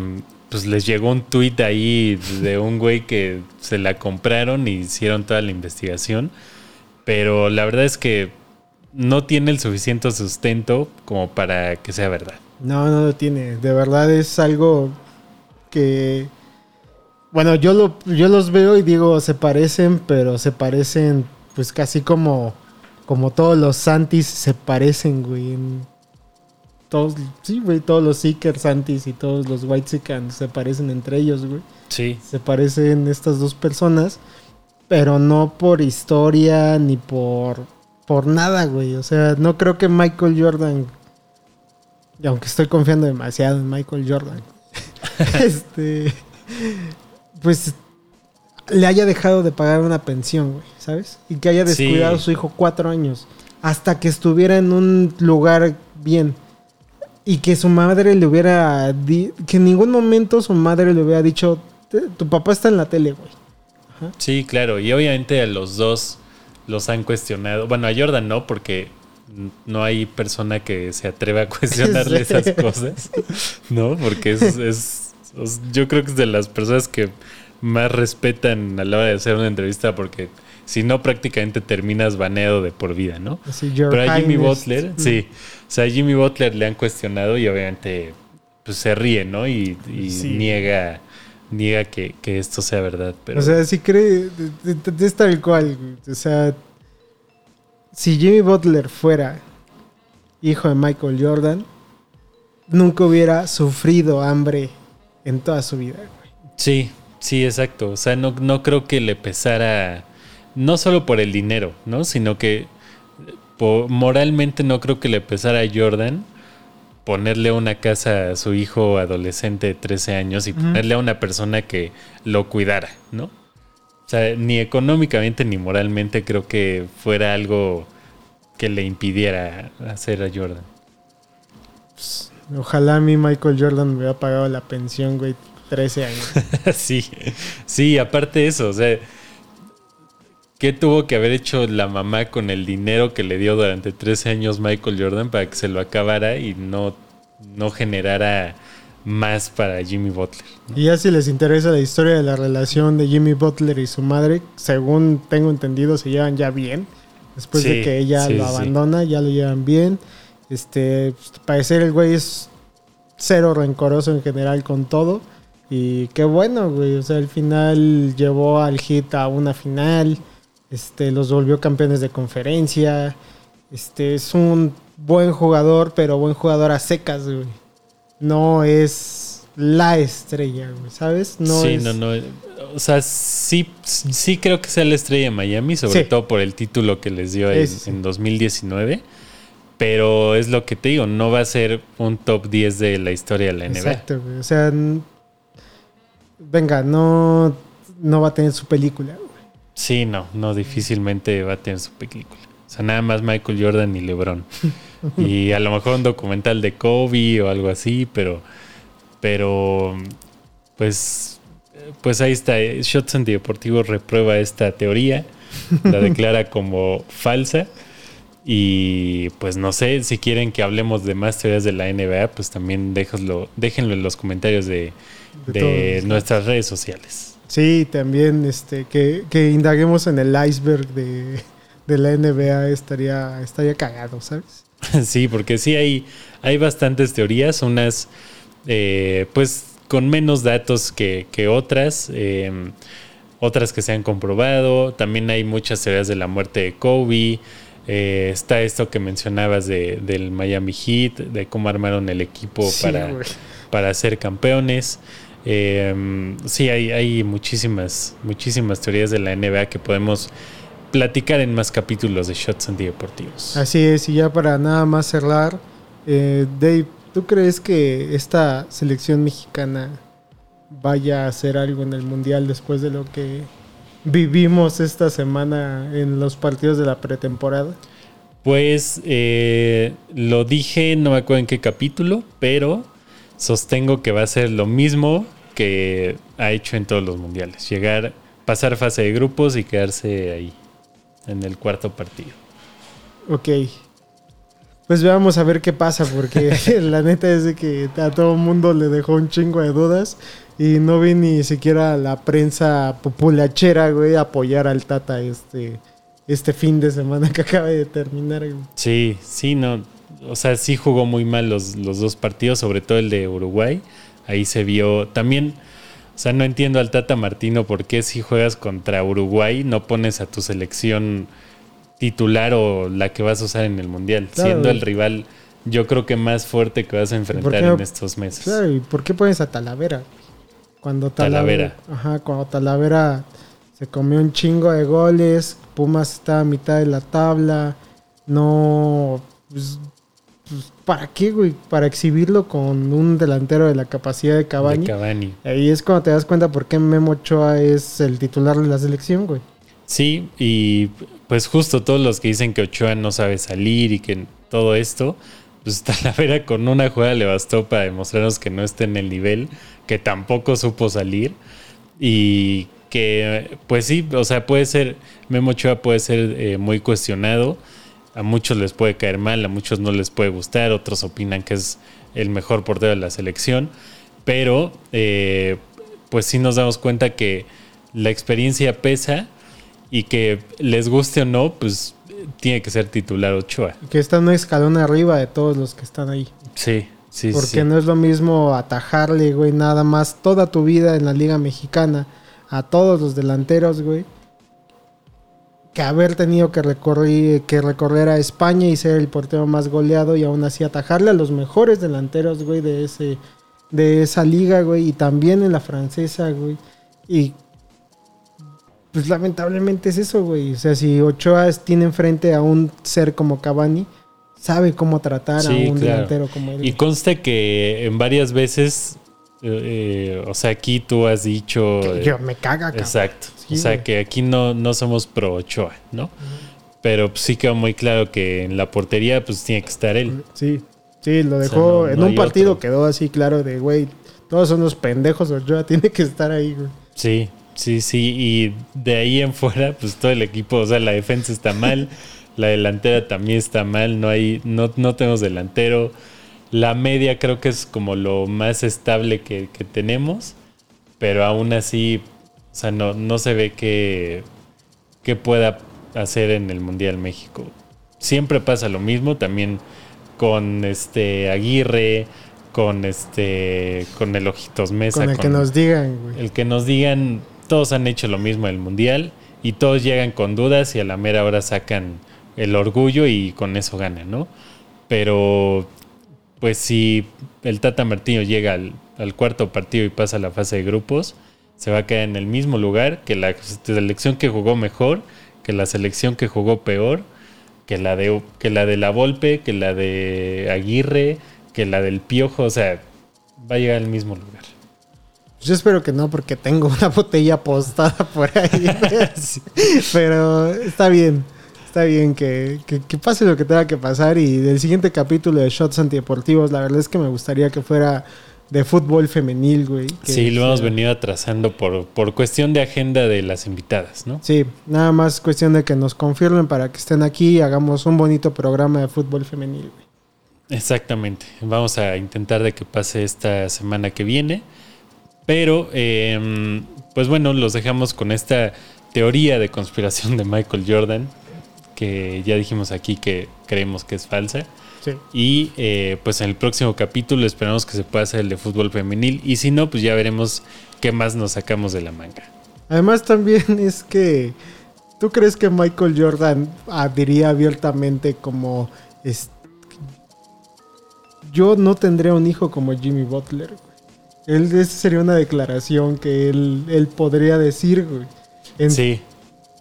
S3: pues les llegó un tweet ahí de un güey que se la compraron y hicieron toda la investigación. Pero la verdad es que no tiene el suficiente sustento como para que sea verdad.
S4: No, no lo tiene. De verdad es algo que... Bueno, yo, lo, yo los veo y digo, se parecen, pero se parecen pues casi como, como todos los Santis se parecen, güey. Todos, sí, güey, todos los Seekers Santis y todos los White Seekers se parecen entre ellos, güey.
S3: Sí.
S4: Se parecen estas dos personas, pero no por historia ni por, por nada, güey. O sea, no creo que Michael Jordan, y aunque estoy confiando demasiado en Michael Jordan, [LAUGHS] este, pues le haya dejado de pagar una pensión, güey, ¿sabes? Y que haya
S3: Sí.
S4: descuidado a su hijo cuatro años hasta que estuviera en un lugar bien. Y que su madre le hubiera... di- que en ningún momento su madre le hubiera dicho, "Te- tu papá está en la tele, güey.
S3: Sí, claro. Y obviamente a los dos los han cuestionado. Bueno, a Jordan no, porque no hay persona que se atreva a [LAUGHS] cuestionarle
S4: Sí.
S3: esas cosas. ¿No? Porque es, es- es- Yo creo que es de las personas que más respetan a la hora de hacer una entrevista porque si no prácticamente terminas baneado de por vida, ¿no?
S4: Así,
S3: Pero a Jimmy. Butler, sí. O sea, a Jimmy Butler le han cuestionado y obviamente pues se ríe, ¿no? Y, y
S4: Sí.
S3: niega, niega que, que esto sea verdad. Pero
S4: O sea, si cree, es tal cual. O sea, si Jimmy Butler fuera hijo de Michael Jordan, nunca hubiera sufrido hambre en toda su vida. güey.
S3: sí, sí, exacto. O sea, no, no creo que le pesara, no solo por el dinero, ¿no? Sino que moralmente no creo que le pesara a Jordan ponerle una casa a su hijo adolescente de 13 años y ponerle a una persona que lo cuidara, ¿no? O sea, ni económicamente ni moralmente creo que fuera algo que le impidiera hacer a Jordan.
S4: Ojalá a mí Michael Jordan me hubiera pagado la pensión, güey, 13 años. [LAUGHS]
S3: sí, sí, aparte de eso, o sea, ¿qué tuvo que haber hecho la mamá con el dinero que le dio durante 13 años Michael Jordan para que se lo acabara y no, no generara más para Jimmy Butler?
S4: Y ya si les interesa la historia de la relación de Jimmy Butler y su madre, según tengo entendido, se llevan ya bien. Después de que ella
S3: sí,
S4: lo
S3: sí.
S4: abandona, ya lo llevan bien. Este, pues, parecer el güey es cero rencoroso en general con todo. Y qué bueno, güey. O sea, al final llevó al Hit a una final. Este, los volvió campeones de conferencia. Este, es un buen jugador, pero buen jugador a secas, güey. No es la estrella, güey, ¿sabes? No
S3: sí,
S4: es-
S3: no, no. O sea, sí, sí creo que sea la estrella de Miami, sobre
S4: Sí.
S3: todo por el título que les dio en,
S4: Sí, sí, sí.
S3: en 2019. Pero es lo que te digo, no va a ser un top 10 de la historia de la NBA.
S4: Exacto, güey. O sea, venga, no, no va a tener su película, güey.
S3: Sí, no, no, difícilmente va a tener su película. O sea, nada más Michael Jordan y LeBron. [LAUGHS] y a lo mejor un documental de Kobe o algo así, pero, pero pues, pues ahí está. Shots Deportivo reprueba esta teoría, la [LAUGHS] declara como falsa. Y pues no sé, si quieren que hablemos de más teorías de la NBA, pues también déjenlo, déjenlo en los comentarios de,
S4: De
S3: nuestras redes sociales.
S4: Sí, también este, que, que indaguemos en el iceberg de, de la NBA estaría, estaría cagado, ¿sabes? [LAUGHS]
S3: Sí, porque sí hay, hay bastantes teorías, unas eh, pues con menos datos que, que otras, eh, otras que se han comprobado, también hay muchas teorías de la muerte de Kobe, eh, está esto que mencionabas de, del Miami Heat, de cómo armaron el equipo
S4: Sí,
S3: para, para ser campeones. Eh, sí, hay, hay muchísimas, muchísimas teorías de la NBA que podemos platicar en más capítulos de Shots Antideportivos.
S4: Así es, y ya para nada más cerrar, eh, Dave, ¿tú crees que esta selección mexicana vaya a hacer algo en el Mundial después de lo que vivimos esta semana en los partidos de la pretemporada?
S3: Pues eh, lo dije, no me acuerdo en qué capítulo, pero sostengo que va a ser lo mismo que ha hecho en todos los mundiales. Llegar, pasar fase de grupos y quedarse ahí, en el cuarto partido.
S4: Ok. Pues veamos a ver qué pasa, porque [LAUGHS] [LAUGHS] la neta es de que a todo el mundo le dejó un chingo de dudas y no vi ni siquiera la prensa populachera, güey, apoyar al Tata este, este fin de semana [LAUGHS] que acaba de terminar, güey.
S3: Sí, sí, no. O sea, sí jugó muy mal los, los dos partidos, sobre todo el de Uruguay. Ahí se vio también. O sea, no entiendo al Tata Martino por qué si juegas contra Uruguay no pones a tu selección titular o la que vas a usar en el Mundial,
S4: Claro.
S3: siendo el rival yo creo que más fuerte que vas a enfrentar en estos meses.
S4: Claro, ¿y por qué pones a Talavera? Cuando Talavera,
S3: Talavera.
S4: Ajá, cuando Talavera se comió un chingo de goles, Pumas está a mitad de la tabla, no... Pues, pues, ¿Para qué, güey? Para exhibirlo con un delantero de la capacidad de Cavani.
S3: De Cavani.
S4: Ahí es cuando te das cuenta por qué Memo Ochoa es el titular de la selección, güey.
S3: Sí, y pues justo todos los que dicen que Ochoa no sabe salir y que todo esto, pues Talavera con una jugada le bastó para demostrarnos que no está en el nivel, que tampoco supo salir y que pues sí, o sea, puede ser, Memo Ochoa puede ser eh, muy cuestionado, a muchos les puede caer mal, a muchos no les puede gustar, otros opinan que es el mejor portero de la selección, pero eh, pues sí nos damos cuenta que la experiencia pesa y que les guste o no, pues tiene que ser titular Ochoa.
S4: Que está un escalón arriba de todos los que están ahí.
S3: Sí, sí,
S4: Porque
S3: sí.
S4: no es lo mismo atajarle, güey, nada más toda tu vida en la Liga Mexicana a todos los delanteros, güey. Que haber tenido que recorrer, que recorrer a España y ser el portero más goleado y aún así atajarle a los mejores delanteros, güey, de ese de esa liga, güey, y también en la francesa, güey. Y pues lamentablemente es eso, güey. O sea, si Ochoa tiene enfrente a un ser como Cavani, sabe cómo tratar
S3: Sí,
S4: a un
S3: claro.
S4: delantero como él.
S3: Y conste que en varias veces, eh, o sea, aquí tú has dicho...
S4: Que
S3: eh,
S4: yo me caga, cabrón.
S3: Exacto.
S4: Sí,
S3: o sea,
S4: güey.
S3: que aquí no, no somos pro Ochoa, ¿no? Pero pues, sí quedó muy claro que en la portería pues tiene que estar él.
S4: Sí, sí, lo
S3: sea,
S4: dejó.
S3: no-
S4: en
S3: no
S4: un partido
S3: otro.
S4: quedó así claro de, güey, todos son los pendejos, Ochoa tiene que estar ahí, güey.
S3: Sí, sí, sí. Y de ahí en fuera, pues todo el equipo, o sea, la defensa está mal, [LAUGHS] la delantera también está mal, no hay, no, no tenemos delantero. La media creo que es como lo más estable que, que tenemos, pero aún así, o sea, no, no se ve que, que pueda hacer en el Mundial México. Siempre pasa lo mismo, también con este Aguirre, con este, con el Ojitos Mesa,
S4: Con el que nos digan, güey.
S3: el que nos digan, todos han hecho lo mismo en el mundial y todos llegan con dudas y a la mera hora sacan el orgullo y con eso ganan, ¿no? Pero, pues si el Tata Martino llega al, al cuarto partido y pasa a la fase de grupos, se va a quedar en el mismo lugar que la selección que jugó mejor, que la selección que jugó peor, que la de, que la, de la Volpe, que la de Aguirre, que la del Piojo, o sea, va a llegar al mismo lugar.
S4: Yo espero que no, porque tengo una botella postada por ahí. [LAUGHS] Pero está bien. Está bien que, que- que pase lo que tenga que pasar. Y del siguiente capítulo de Shots Antideportivos, la verdad es que me gustaría que fuera de fútbol femenil, güey. que
S3: Sí, lo hemos venido atrasando por, por cuestión de agenda de las invitadas, ¿no?
S4: Sí, nada más cuestión de que nos confirmen para que estén aquí y hagamos un bonito programa de fútbol femenil, güey.
S3: Exactamente. Vamos a intentar de que pase esta semana que viene. Pero, eh, pues bueno, los dejamos con esta teoría de conspiración de Michael Jordan, que ya dijimos aquí que creemos que es falsa.
S4: Sí.
S3: Y eh, pues en el próximo capítulo esperamos que se pueda hacer el de fútbol femenil. Y si no, pues ya veremos qué más nos sacamos de la manga.
S4: Además también [LAUGHS] es que tú crees que Michael Jordan diría abiertamente como es- yo no tendría un hijo como Jimmy Butler. Él esa sería una declaración que él, él podría decir, güey. en-
S3: Sí,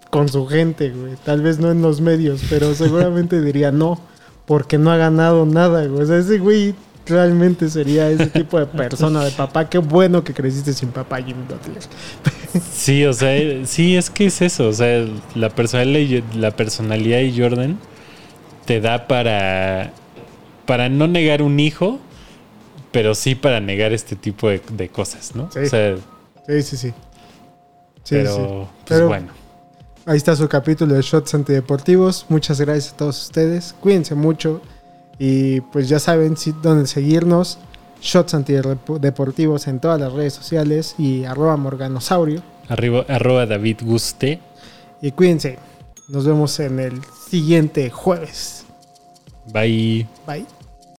S4: con su gente, güey. Tal vez no en los medios, pero seguramente [LAUGHS] diría no, porque no ha ganado nada, güey. O sea, ese güey realmente sería ese tipo de persona de papá. Qué bueno que creciste sin papá, Jimmy Butler.
S3: sí, o sea, eh, sí, es que es eso. O sea, la personalidad, la personalidad de Jordan te da para, para no negar un hijo, pero sí para negar este tipo de, de cosas, ¿no?
S4: Sí.
S3: O sea,
S4: Sí, sí, sí. Sí,
S3: pero,
S4: sí.
S3: pues
S4: Pero-
S3: bueno.
S4: Ahí está su capítulo de Shots Antideportivos. Muchas gracias a todos ustedes. Cuídense mucho. Y pues ya saben si, dónde seguirnos. Shots Antideportivos en todas las redes sociales. Y arroba morganosaurio.
S3: Arriba, arroba David Guste.
S4: Y cuídense. Nos vemos en el siguiente jueves.
S3: Bye.
S4: Bye.